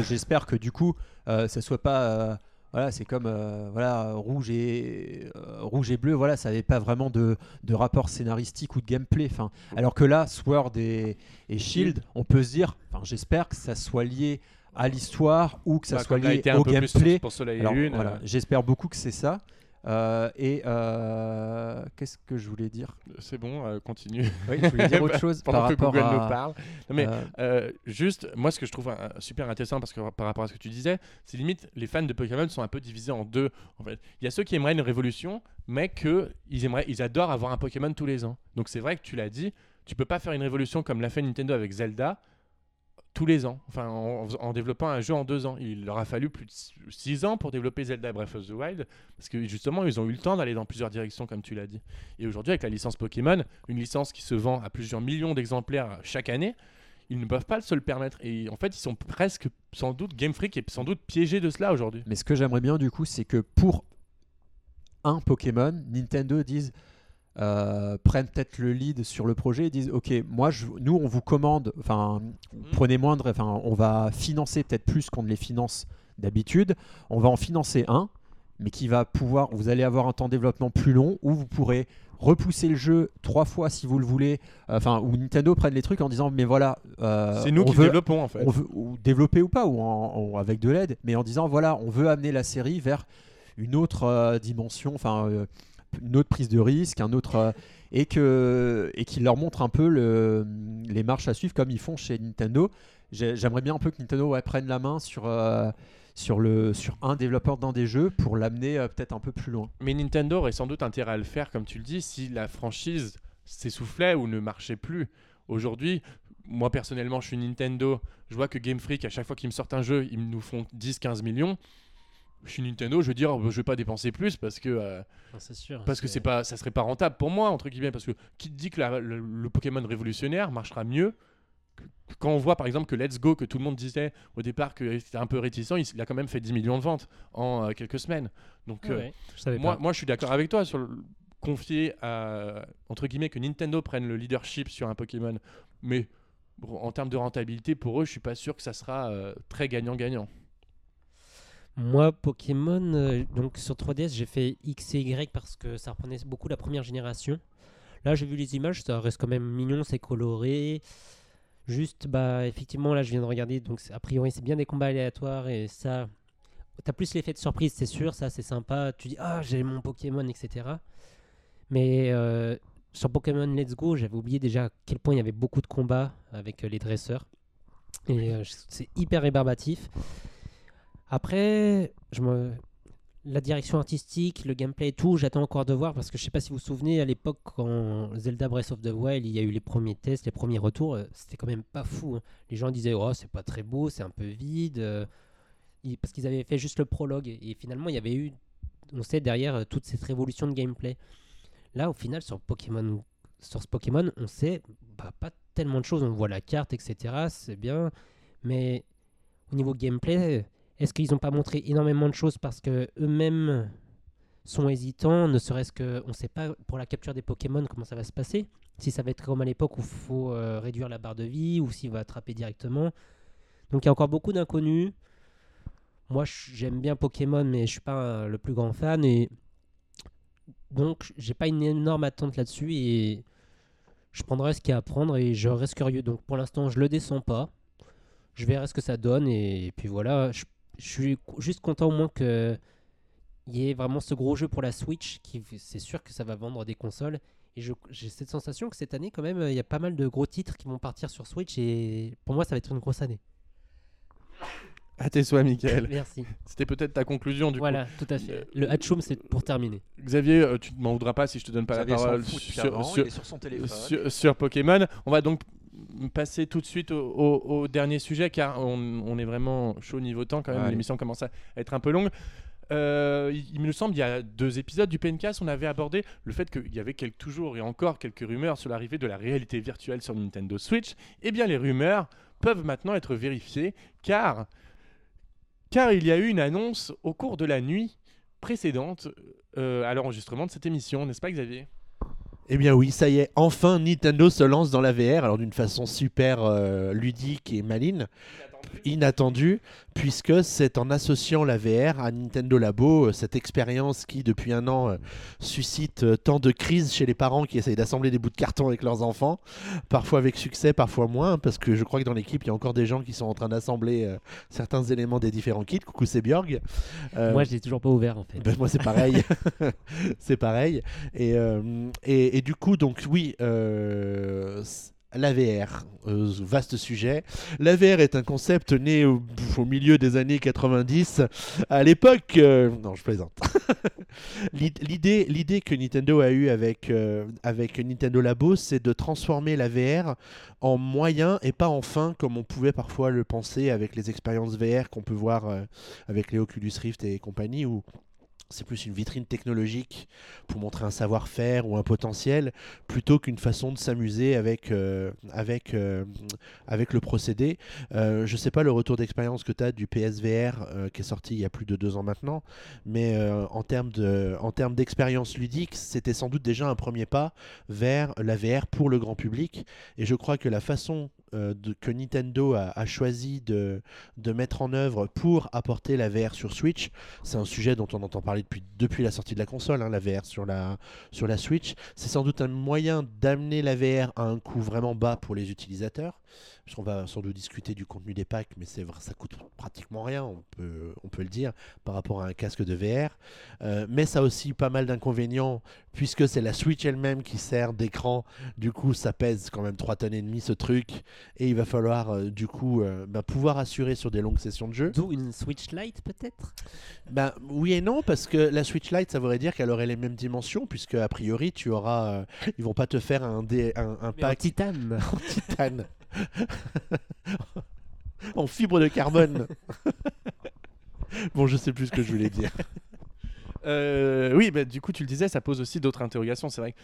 j'espère que que du coup, euh, ça soit pas. Voilà, c'est comme euh, voilà rouge et euh, rouge et bleu. Voilà, ça n'avait pas vraiment de, de rapport scénaristique ou de gameplay. Alors que là, Sword et, et Shield, on peut se dire. J'espère que ça soit lié à l'histoire ou que ça
Bah,
soit lié au gameplay.
pour Soleil et
Alors,
Lune.
voilà,
euh,
j'espère beaucoup que c'est ça. Euh, et euh, qu'est-ce que je voulais dire?
C'est bon, euh, continue.
Oui, je voulais dire autre chose par
que
rapport
Google
à.
nous parle. Non, mais juste, moi, ce que je trouve super intéressant parce que par rapport à ce que tu disais, c'est limite les fans de Pokémon sont un peu divisés en deux. En fait, il y a ceux qui aimeraient une révolution, mais que ils aimeraient, ils adorent avoir un Pokémon tous les ans. Donc c'est vrai que tu l'as dit, tu peux pas faire une révolution comme l'a fait Nintendo avec Zelda tous les ans. Enfin, en, développant un jeu en deux ans, il leur a fallu plus de six ans pour développer Zelda Breath of the Wild parce que justement, ils ont eu le temps d'aller dans plusieurs directions, comme tu l'as dit. Et aujourd'hui, avec la licence Pokémon, une licence qui se vend à plusieurs millions d'exemplaires chaque année ils ne peuvent pas se le permettre. Et en fait, ils sont presque, sans doute, Game Freak est sans doute piégé de cela aujourd'hui.
Mais ce que j'aimerais bien du coup, c'est que pour un Pokémon, Nintendo dise euh, prennent peut-être le lead sur le projet et disent ok, moi, je, nous, on vous commande, enfin, prenez moindre, enfin, on va financer peut-être plus qu'on ne les finance d'habitude. On va en financer un, mais qui va pouvoir, vous allez avoir un temps de développement plus long où vous pourrez repousser le jeu trois fois si vous le voulez. Enfin, où Nintendo prenne les trucs en disant mais voilà, euh,
c'est nous
on
qui
veut-
développons en fait.
on veut ou développer ou pas, ou, en- ou avec de l'aide, mais en disant voilà, on veut amener la série vers une autre euh, dimension, enfin une autre prise de risque, un autre euh, et que et qu'il leur montre un peu le, les marches à suivre comme ils font chez Nintendo. J'ai- J'aimerais bien un peu que Nintendo prenne la main sur euh, sur le sur un développeur d'un des jeux pour l'amener euh, peut-être un peu plus loin.
Mais Nintendo aurait sans doute intérêt à le faire, comme tu le dis, si la franchise s'essoufflait ou ne marchait plus. Aujourd'hui, moi personnellement, je suis Nintendo. Je vois que Game Freak, à chaque fois qu'ils me sortent un jeu, ils nous font 10-15 millions. Je suis Nintendo, je veux dire, je vais pas dépenser plus parce que euh,
c'est sûr.
parce que c'est pas, ça serait pas rentable pour moi entre guillemets. Parce que qui te dit que la- le, le Pokémon révolutionnaire marchera mieux que- quand on voit par exemple que Let's Go, que tout le monde disait au départ que c'était un peu réticent, il, il a quand même fait 10 millions de ventes en euh, quelques semaines. Donc
Ah
euh,
je
moi,
pas.
moi, je suis d'accord avec toi sur le confier à entre guillemets que Nintendo prenne le leadership sur un Pokémon, mais en termes de rentabilité pour eux, je suis pas sûr que ça sera euh, très gagnant-gagnant.
Moi, Pokémon, euh, donc sur 3DS, j'ai fait X et Y parce que ça reprenait beaucoup la première génération. Là, j'ai vu les images, ça reste quand même mignon, c'est coloré. Juste, bah, effectivement, là, je viens de regarder, donc a priori, c'est bien des combats aléatoires et ça. T'as plus l'effet de surprise, c'est sûr, ça, c'est sympa. Tu dis, ah, j'ai mon Pokémon, etc. Mais euh, sur Pokémon Let's Go, j'avais oublié déjà à quel point il y avait beaucoup de combats avec euh, les dresseurs. Et c'est hyper rébarbatif. Après, la direction artistique, le gameplay et tout, j'attends encore de voir parce que je sais pas si vous vous souvenez, à l'époque, quand Zelda Breath of the Wild, il y a eu les premiers tests, les premiers retours, euh, c'était quand même pas fou. hein. Les gens disaient, oh, c'est pas très beau, c'est un peu vide. euh, Parce qu'ils avaient fait juste le prologue. Et finalement, il y avait eu, on sait, derrière euh, toute cette révolution de gameplay. Là, au final, sur Pokémon, sur ce Pokémon, on sait bah, pas tellement de choses. On voit la carte, etc. C'est bien. Mais au niveau gameplay, est-ce qu'ils n'ont pas montré énormément de choses parce que eux-mêmes sont hésitants, ne serait-ce que on ne sait pas pour la capture des Pokémon comment ça va se passer? Si ça va être comme à l'époque où il faut euh, réduire la barre de vie ou s'il va attraper directement. Donc il y a encore beaucoup d'inconnus. Moi j'aime bien Pokémon mais je suis pas le plus grand fan et donc j'ai pas une énorme attente là-dessus et je prendrai ce qu'il y a à prendre et je reste curieux. Donc pour l'instant je le descends pas. je verrai ce que ça donne et, puis voilà. Je suis juste content au moins que il y ait vraiment ce gros jeu pour la Switch. Qui, c'est sûr que ça va vendre des consoles. Et je- j'ai cette sensation que cette année, quand même, il y a pas mal de gros titres qui vont partir sur Switch. Et pour moi, ça va être une grosse année.
À tes souhaits, Michael.
Merci.
C'était peut-être ta conclusion du
voilà, tout à fait. Le Hatchoum, c'est pour terminer.
coup. Xavier, euh, tu ne m'en voudras pas si je te donne pas
Xavier
la parole
fout depuis
sur,
avant,
sur-
il est sur son téléphone.
sur- sur Pokémon. On va donc passer tout de suite au, au- au dernier sujet car on, on est vraiment chaud niveau temps quand même.
Ouais.
L'émission commence à être un peu longue. Euh, il, il me semble il y a deux épisodes du PNCast, on avait abordé le fait qu'il y avait quelques, toujours et encore quelques rumeurs sur l'arrivée de la réalité virtuelle sur Nintendo Switch. Eh bien, les rumeurs peuvent maintenant être vérifiées car, car il y a eu une annonce au cours de la nuit précédente euh, à l'enregistrement de cette émission, n'est-ce pas Xavier?
Eh bien oui, ça y est, enfin Nintendo se lance dans la VR, alors d'une façon super euh, ludique et maligne, inattendue, puisque c'est en associant la VR à Nintendo Labo, euh, cette expérience qui depuis un an euh, suscite euh, tant de crises chez les parents qui essayent d'assembler des bouts de carton avec leurs enfants, parfois avec succès, parfois moins, parce que je crois que dans l'équipe, il y a encore des gens qui sont en train d'assembler certains éléments des différents kits. Coucou, c'est Björg. Euh,
Moi, je l'ai toujours pas ouvert en fait.
ben, moi, c'est pareil. c'est pareil. Et, euh, et, et du coup, donc, oui, euh, la VR, euh, vaste sujet. La VR est un concept né au, milieu des années 90. À l'époque, euh, non, je plaisante. L'id- L'idée, que Nintendo a eue avec, euh, avec Nintendo Labo, c'est de transformer la VR en moyen et pas en fin, comme on pouvait parfois le penser avec les expériences VR qu'on peut voir euh, avec les Oculus Rift et compagnie, c'est plus une vitrine technologique pour montrer un savoir-faire ou un potentiel, plutôt qu'une façon de s'amuser avec, euh, avec, euh, avec le procédé. Euh, je ne sais pas le retour d'expérience que tu as du PSVR qui est sorti il y a plus de deux ans maintenant, mais en termes de- en termes d'expérience ludique, c'était sans doute déjà un premier pas vers la VR pour le grand public. Et je crois que la façon que Nintendo a, a choisi de, de mettre en œuvre pour apporter la VR sur Switch, c'est un sujet dont on entend parler depuis, la sortie de la console, hein, la VR sur la, sur la Switch. C'est sans doute un moyen d'amener la VR à un coût vraiment bas pour les utilisateurs. Puisqu'on va sans doute discuter du contenu des packs, mais c'est ça coûte pratiquement rien, on peut, on peut le dire, par rapport à un casque de VR. Euh, mais ça a aussi pas mal d'inconvénients, puisque c'est la Switch elle-même qui sert d'écran. Du coup, ça pèse quand même 3 tonnes et demie ce truc. Et il va falloir, euh, du coup, euh, bah, pouvoir assurer sur des longues sessions de jeu.
D'où une Switch Lite peut-être?
Ben, oui et non, parce que la Switch Lite, ça voudrait dire qu'elle aurait les mêmes dimensions, puisque a priori, tu auras. ils vont pas te faire un, dé- un, un
Mais en
pack
titane.
en titane. en fibre de carbone. bon, je sais plus ce que je voulais dire.
Euh, oui, bah, du coup, tu le disais, ça pose aussi d'autres interrogations. C'est vrai que,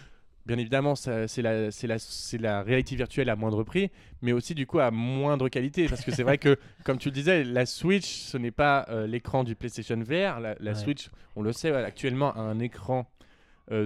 bien évidemment, c'est la, réalité virtuelle à moindre prix, mais aussi, du coup, à moindre qualité. Parce que c'est vrai que, comme tu le disais, la Switch, ce n'est pas euh, l'écran du PlayStation VR. La, la
Ouais.
Switch, on le sait, actuellement, a un écran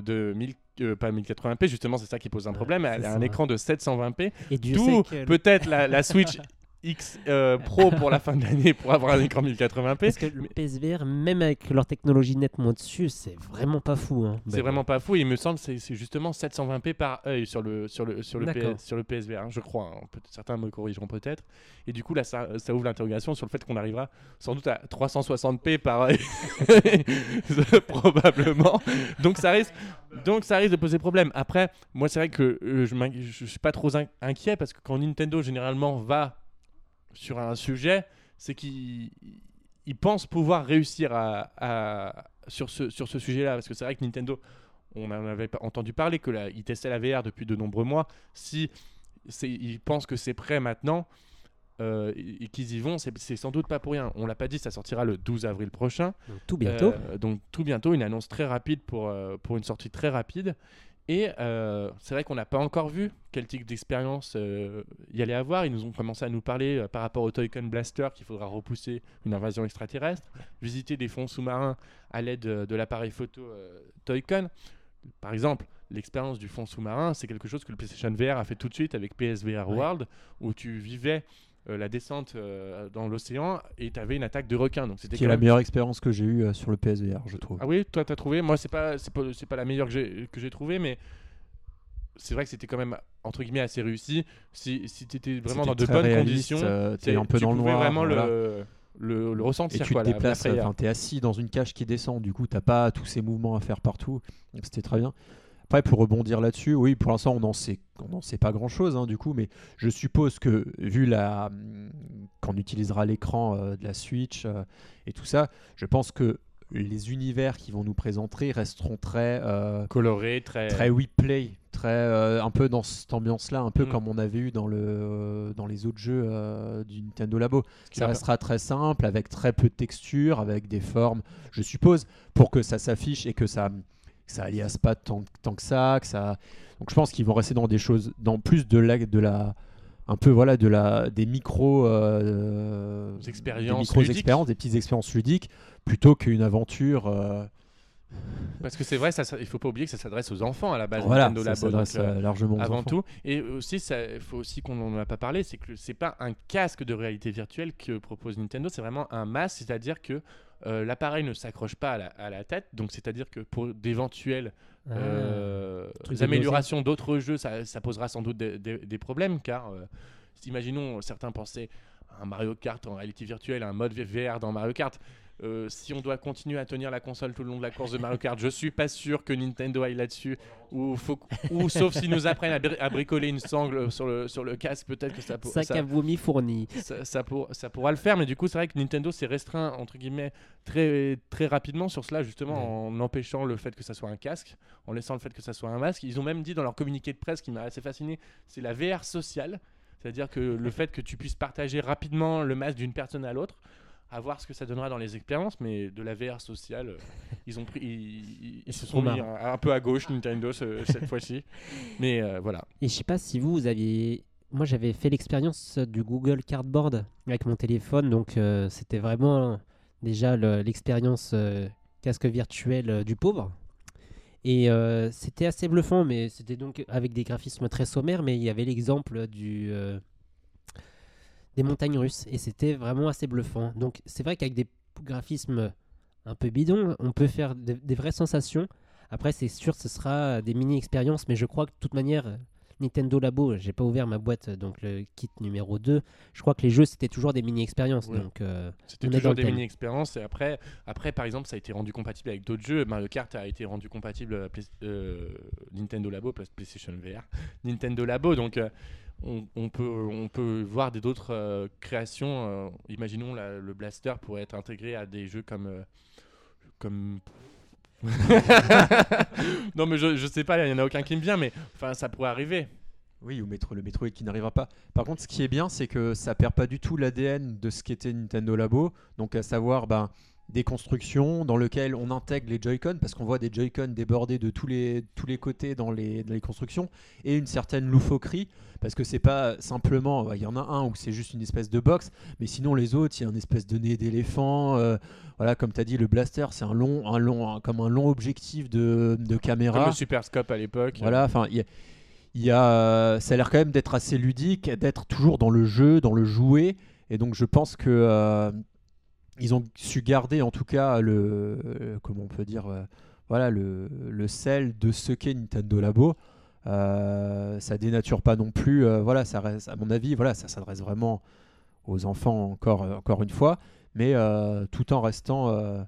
de 1000, euh, pas 1080p, justement, c'est ça qui pose un problème. Elle a un écran de 720p.
Et Dieu
D'où peut-être la, la Switch X euh, Pro pour la fin de l'année pour avoir un écran 1080p.
Parce que le PSVR, même avec leur technologie nettement dessus, c'est vraiment pas fou. hein.
C'est vraiment pas fou. Il me semble que c'est- justement 720p par œil sur le, sur le, sur le. PS, sur le PSVR, hein, je crois. hein. Peut- certains me corrigeront peut-être. Et du coup, là, ça, ça ouvre l'interrogation sur le fait qu'on arrivera sans doute à 360p par œil. Probablement. Donc ça, risque, donc ça risque de poser problème. Après, moi, c'est vrai que euh, je, je suis pas trop in- inquiet parce que quand Nintendo, généralement, va sur un sujet, c'est qu'il il pense pouvoir réussir à, à- sur ce, sur ce sujet-là. Parce que c'est vrai que Nintendo, on en avait pas entendu parler, que la, ils testaient la VR depuis de nombreux mois. Si ils pensent que c'est prêt maintenant euh, et qu'ils y vont, c'est c'est sans doute pas pour rien. On l'a pas dit, ça sortira le 12 avril prochain.
Donc, tout bientôt.
Euh, donc tout bientôt, une annonce très rapide pour, euh, pour une sortie très rapide. Et euh, c'est vrai qu'on n'a pas encore vu quel type d'expérience euh, y allait avoir. Ils nous ont commencé à nous parler euh, par rapport au Toycon Blaster qu'il faudra repousser une invasion extraterrestre, visiter des fonds sous-marins à l'aide de, l'appareil photo Toycon. Par exemple, l'expérience du fond sous-marin, c'est quelque chose que le PlayStation VR a fait tout de suite avec PSVR
Ouais.
World, où tu vivais la descente euh, dans l'océan et tu avais une attaque de requin. Donc c'était
la meilleure expérience que j'ai eue euh, sur le PSVR, je trouve.
ah oui, toi t'as trouvé. Moi c'est pas c'est pas, pas la meilleure que j'ai trouvée, mais c'est vrai que c'était quand même entre guillemets assez réussi. Si, si tu étais vraiment dans de bonnes
réaliste,
conditions,
euh, un peu
tu
dans le noir.
vraiment
voilà.
le, le, le ressentir.
Et tu
quoi,
te déplaces, enfin, t'es assis dans une cage qui descend, du coup, t'as pas tous ces mouvements à faire partout. Donc c'était très bien. Après, pour rebondir là-dessus, oui, pour l'instant, on n'en sait, on sait pas grand-chose, hein, du coup, mais je suppose que, vu la, qu'on utilisera l'écran euh, de la Switch euh, et tout ça, je pense que les univers qui vont nous présenter resteront très, euh,
coloré, très.
très replay, très euh, un peu dans cette ambiance-là, un peu
Mm.
comme on avait eu dans le euh, dans les autres jeux du Nintendo Labo. Ça restera très simple, avec très peu de texture, avec des formes, je suppose, pour que ça s'affiche et que ça que ça alias pas tant, tant que ça, que ça. Donc je pense qu'ils vont rester dans des choses, dans plus de la de la un peu voilà de la des micros euh,
Des expériences
des expériences, petites expériences ludiques, plutôt qu'une aventure. euh,
Parce que c'est vrai, ça, ça- il faut pas oublier que ça s'adresse aux enfants à la base.
voilà,
Nintendo
ça s'adresse
euh,
euh, largement aux
avant
enfants.
tout. Et aussi, il faut aussi qu'on n'en a pas parlé, c'est que c'est pas un casque de réalité virtuelle que propose Nintendo, c'est vraiment un masque, c'est-à-dire que euh, l'appareil ne s'accroche pas à la, à la tête, donc c'est-à-dire que pour d'éventuels
Ah.
euh, améliorations d'autres jeux, ça, ça posera sans doute des, des- des problèmes, car euh, imaginons certains pensaient à un Mario Kart en réalité virtuelle, un mode VR dans Mario Kart. Euh, si on doit continuer à tenir la console tout le long de la course de Mario Kart, je suis pas sûr que Nintendo aille là-dessus. Ou, faut, ou sauf s'ils nous apprennent à, bri- à bricoler une sangle sur le, sur le casque, peut-être que ça, pour-
Sac
ça,
à vomi fourni.
ça, ça pour- ça pourra le faire. Mais du coup, c'est vrai que Nintendo s'est restreint entre guillemets très, très rapidement sur cela, justement en empêchant le fait que ça soit un casque, en laissant le fait que ça soit un masque. Ils ont même dit dans leur communiqué de presse, qui m'a assez fasciné, c'est la VR sociale. C'est-à-dire que le fait que tu puisses partager rapidement le masque d'une personne à l'autre, à voir ce que ça donnera dans les expériences, mais de la VR sociale, euh, ils ont pris, ils, ils- ils se sont mis un, un peu à gauche Nintendo ce- cette fois-ci. Mais euh, voilà.
Et je sais pas si vous, vous aviez. Moi, j'avais fait l'expérience du Google Cardboard avec mon téléphone, donc euh, c'était vraiment déjà le- l'expérience euh, casque virtuel euh, du pauvre. Et euh, c'était assez bluffant, mais c'était donc avec des graphismes très sommaires, mais il y avait l'exemple du euh, des montagnes russes, et c'était vraiment assez bluffant. Donc c'est vrai qu'avec des graphismes un peu bidons, on peut faire de- des vraies sensations. Après, c'est sûr, ce sera des mini-expériences, mais je crois que de toute manière, Nintendo Labo, j'ai pas ouvert ma boîte, donc le kit numéro 2. Je crois que les jeux, c'était toujours des mini-expériences. Donc, euh,
C'était toujours des mini-expériences. Et après, après, par exemple, ça a été rendu compatible avec d'autres jeux. Mario Kart a été rendu compatible à euh, Nintendo Labo, plus PlayStation VR. Nintendo Labo, donc euh, on, peut, on peut voir d'autres euh, créations. euh, imaginons le Blaster pourrait être intégré à des jeux comme. euh, comme... non mais je, je sais pas, il y en a aucun qui me vient, mais ça pourrait arriver.
Oui, ou métro, le Metroid qui n'arrivera pas. Par contre, ce qui est bien, c'est que ça perd pas du tout l'ADN de ce qu'était Nintendo Labo, donc à savoir ben, des constructions dans lesquelles on intègre les Joy-Con, parce qu'on voit des Joy-Con débordés de tous les, tous les côtés dans les, dans les constructions, et une certaine loufoquerie, parce que c'est pas simplement, il y en a un où c'est juste une espèce de box, mais sinon les autres, il y a une espèce de nez d'éléphant, euh, voilà, comme tu as dit, le blaster, c'est un long, un long, un- comme un long objectif de, de caméra.
Comme le Super Scope à l'époque.
Voilà, enfin, il y a, il y a, ça a l'air quand même d'être assez ludique, d'être toujours dans le jeu, dans le jouet, et donc je pense que euh, ils ont su garder en tout cas le, euh, comment on peut dire, euh, voilà, le, le sel de ce qu'est Nintendo Labo. Euh, ça dénature pas non plus, voilà, ça reste, à mon avis, voilà, ça s'adresse vraiment aux enfants encore, encore une fois, mais tout en restant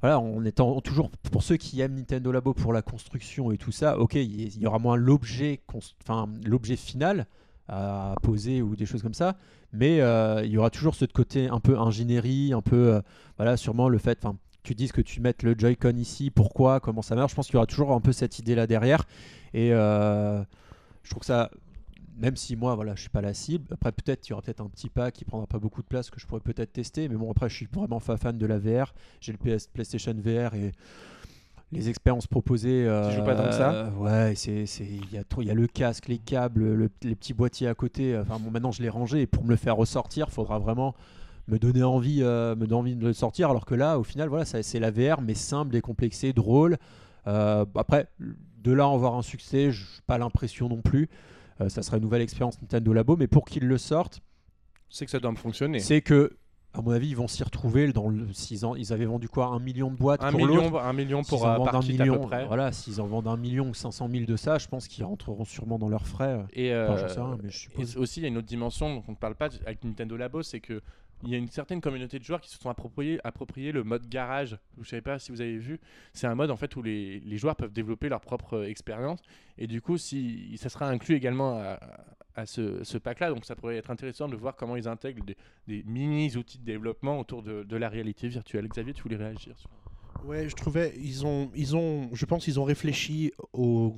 voilà, en étant toujours pour ceux qui aiment Nintendo Labo pour la construction et tout ça, ok, il y, y aura moins l'objet, enfin l'objet final à poser ou des choses comme ça, mais euh, il y aura toujours ce côté un peu ingénierie, un peu, euh, voilà, sûrement le fait, tu dises que tu mettes le Joy-Con ici, pourquoi, comment ça marche, je pense qu'il y aura toujours un peu cette idée là derrière, et euh, je trouve que ça, même si moi, voilà, je suis pas la cible. Après, peut-être, il y aura peut-être un petit pack qui prendra pas beaucoup de place que je pourrais peut-être tester. Mais bon, après, je suis vraiment fa- fan de la VR. J'ai le PS, PlayStation VR et les expériences proposées.
Tu joues pas tant que ça
euh, Ouais, c'est, c'est, il y a trop, il y a le casque, les câbles, le- les petits boîtiers à côté. Enfin, bon, maintenant, je l'ai rangé et pour me le faire ressortir, faudra vraiment me donner envie, euh, me donner envie de le sortir. Alors que là, au final, voilà, ça- c'est la VR, mais simple, décomplexée, drôle. Euh, après, de là à en voir un succès, je n'ai pas l'impression non plus. Euh, ça sera une nouvelle expérience Nintendo Labo, mais pour qu'ils le sortent,
C'est que ça doit me fonctionner.
c'est que à mon avis, ils vont s'y retrouver dans le. En- ils avaient vendu quoi? Un million de boîtes
Un
pour
million, un million pour euh,
un
à
million,
peu près.
voilà, s'ils en vendent un million ou 500 000 de ça, je pense qu'ils rentreront sûrement dans leurs frais.
Et, euh,
j'en sais rien, mais je
et aussi, il y a une autre dimension dont on ne parle pas avec Nintendo Labo, c'est que il y a une certaine communauté de joueurs qui se sont appropriés, appropriés le mode garage. Je ne savais pas si vous avez vu. C'est un mode en fait où les, les joueurs peuvent développer leur propre euh, expérience. Et du coup, si, ça sera inclus également à, à ce, ce pack-là. Donc ça pourrait être intéressant de voir comment ils intègrent des, des mini-outils de développement autour de, de la réalité virtuelle. Xavier, tu voulais réagir
Ouais, je trouvais ils ont ils ont je pense qu'ils ont réfléchi au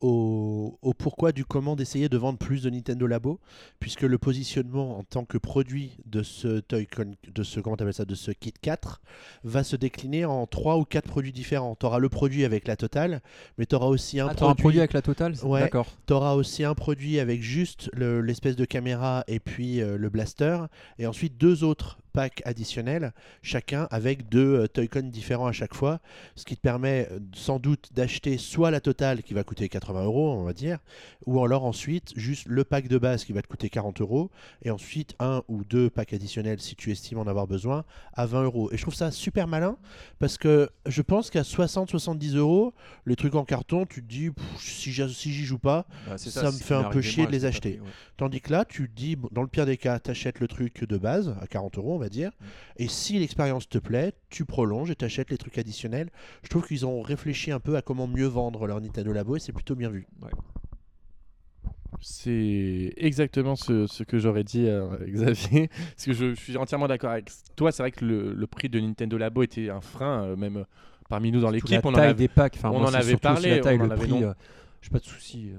au, au pourquoi du comment d'essayer de vendre plus de Nintendo Labo puisque le positionnement en tant que produit de ce Toy-Con de ce comment ça de ce kit 4 va se décliner en trois ou quatre produits différents. Tu auras le produit avec la totale, mais tu auras aussi un
Ah, un produit avec la totale
Ouais.
D'accord.
Tu auras aussi un produit avec juste le- l'espèce de caméra et puis euh, le blaster. Et ensuite deux autres packs additionnels, chacun avec deux euh, Toy-Con différents à chaque fois. Ce qui te permet euh, sans doute d'acheter soit la totale qui va coûter 80 euros, on va dire, ou alors ensuite juste le pack de base qui va te coûter 40 euros. Et ensuite un ou deux packs additionnels si tu estimes en avoir besoin à 20 euros. Et je trouve ça super malin parce que je pense qu'à 60-70 euros, les trucs en carton, tu te dis pff, si j'y si joue pas.
Bah,
Ça me fait un peu chier de les acheter.
ouais.
Tandis que là, tu te dis, bon, dans le pire des cas, t'achètes le truc de base à 40 euros, on va dire. Et si l'expérience te plaît, tu prolonges et t'achètes les trucs additionnels. Je trouve qu'ils ont réfléchi un peu à comment mieux vendre leur Nintendo Labo et c'est plutôt bien vu.
C'est exactement ce, ce que j'aurais dit, euh, Xavier. Parce que je, je suis entièrement d'accord avec toi. C'est vrai que le, le prix de Nintendo Labo était un frein, euh, même euh, parmi nous dans l'équipe.
la
On en
taille
a-
des packs. Enfin,
on
moi,
en avait parlé,
La taille,
on en
le
avait
prix,
non-
euh, j'ai pas de souci.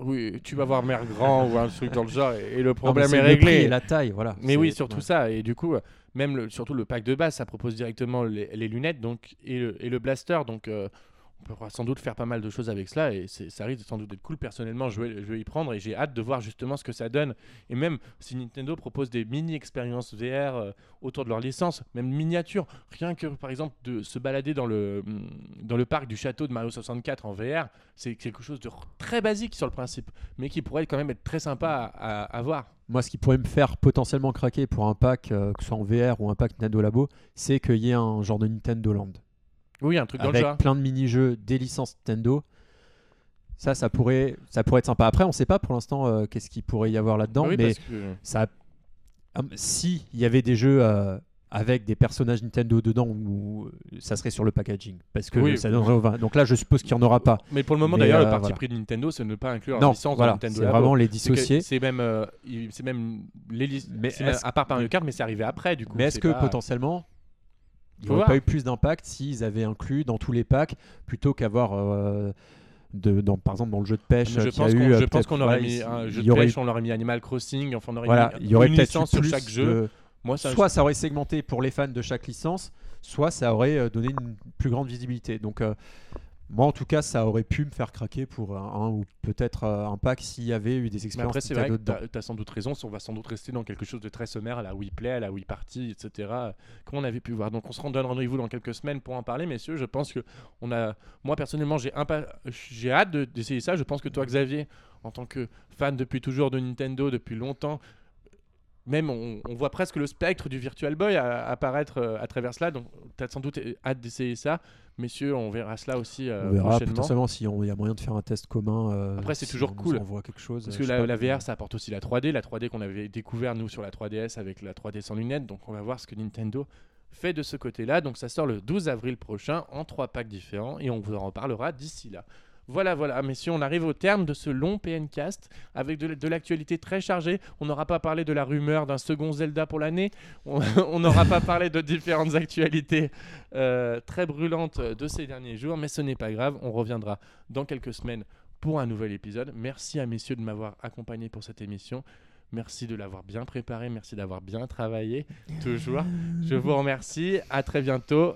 Oui, tu vas voir Mère Grand ou un truc dans le genre et, et le
Non,
problème est
le prix
réglé.
et la taille, voilà.
Mais oui, surtout
ouais.
ça. Et du coup, même le, surtout le pack de base, ça propose directement les, les lunettes donc, et, le, et le blaster. Donc, euh, on pourra sans doute faire pas mal de choses avec cela. Et ça risque sans doute d'être cool. Personnellement, je vais, je vais y prendre et j'ai hâte de voir justement ce que ça donne. Et même si Nintendo propose des mini-expériences VR euh, autour de leur licence, même miniatures, rien que par exemple de se balader dans le, hum, dans le parc du château de Mario 64 en VR, c'est quelque chose de très basique sur le principe, mais qui pourrait quand même être très sympa à voir.
Moi, ce qui pourrait me faire potentiellement craquer pour un pack, euh, que ce soit en VR ou un pack Nintendo Labo, c'est qu'il y ait un genre de Nintendo Land.
Oui, un truc dans le
avec
genre.
plein de mini-jeux, des licences Nintendo. Ça, ça pourrait, ça pourrait être sympa. Après, on ne sait pas pour l'instant euh, qu'est-ce qu'il pourrait y avoir là-dedans,
Oui,
mais
que-
ça, ah, si il y avait des jeux euh, avec des personnages Nintendo dedans, ou euh, ça serait sur le packaging, parce que
Oui.
ça donnerait au vin. Donc là, je suppose qu'il n'y en aura pas.
Mais pour le moment, d'ailleurs, le
euh,
parti
voilà.
pris de Nintendo, c'est de ne pas inclure
non,
licence
voilà,
Nintendo
c'est vraiment les dissocier.
C'est même, c'est même les
Mais
même- à part Mario Kart, mais c'est arrivé après du coup.
Mais est-ce que
pas-
potentiellement, il n'y aurait pas eu plus d'impact s'ils avaient inclus dans tous les packs plutôt qu'avoir, euh, de, dans, par exemple, dans le jeu de pêche
je
euh,
pense qu'on
euh,
je pense
peut-être,
qu'on aurait mis un jeu de
aurait
pêche, on aurait mis Animal Crossing, enfin on aurait
Voilà,
mis
il y aurait
une licence sur chaque jeu.
de-
Moi, ça,
soit ça aurait segmenté pour les fans de chaque licence, soit ça aurait donné une plus grande visibilité. Donc, euh, moi, en tout cas, ça aurait pu me faire craquer pour un, un ou peut-être euh, un pack s'il y avait eu des
Mais
expériences
après, c'est vrai que
Nintendo dedans.
tu as, sans doute raison, on va sans doute rester dans quelque chose de très sommaire à la Wii Play, à la Wii Party, etc. Comme on avait pu voir. Donc on se donne rendez-vous dans quelques semaines pour en parler, messieurs. Je pense que on a, moi personnellement, j'ai impa- hâte de- d'essayer ça. Je pense que toi, Xavier, en tant que fan depuis toujours de Nintendo, depuis longtemps, même on, on voit presque le spectre du Virtual Boy à- apparaître euh, à travers cela. Donc tu as sans doute hâte d'essayer ça. Messieurs, on verra cela aussi euh,
On verra potentiellement s'il y a moyen de faire un test commun. euh,
Après, c'est
si
toujours
on
cool.
envoie quelque chose.
Parce que la, la VR, ça apporte aussi la 3D, la 3D qu'on avait découvert nous sur la 3DS avec la 3D sans lunettes. Donc on va voir ce que Nintendo fait de ce côté-là. Donc ça sort le 12 avril prochain en trois packs différents et on vous en reparlera d'ici là. Voilà, voilà, messieurs, on arrive au terme de ce long PNcast avec de, de l'actualité très chargée. On n'aura pas parlé de la rumeur d'un second Zelda pour l'année. On on n'aura pas parlé de différentes actualités euh, très brûlantes de ces derniers jours, mais ce n'est pas grave. On reviendra dans quelques semaines pour un nouvel épisode. Merci à messieurs de m'avoir accompagné pour cette émission. Merci de l'avoir bien préparé, merci d'avoir bien travaillé, toujours. Je vous remercie, à très bientôt.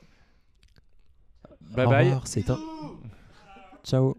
Bye
Au
bye.
revoir, c'est un. So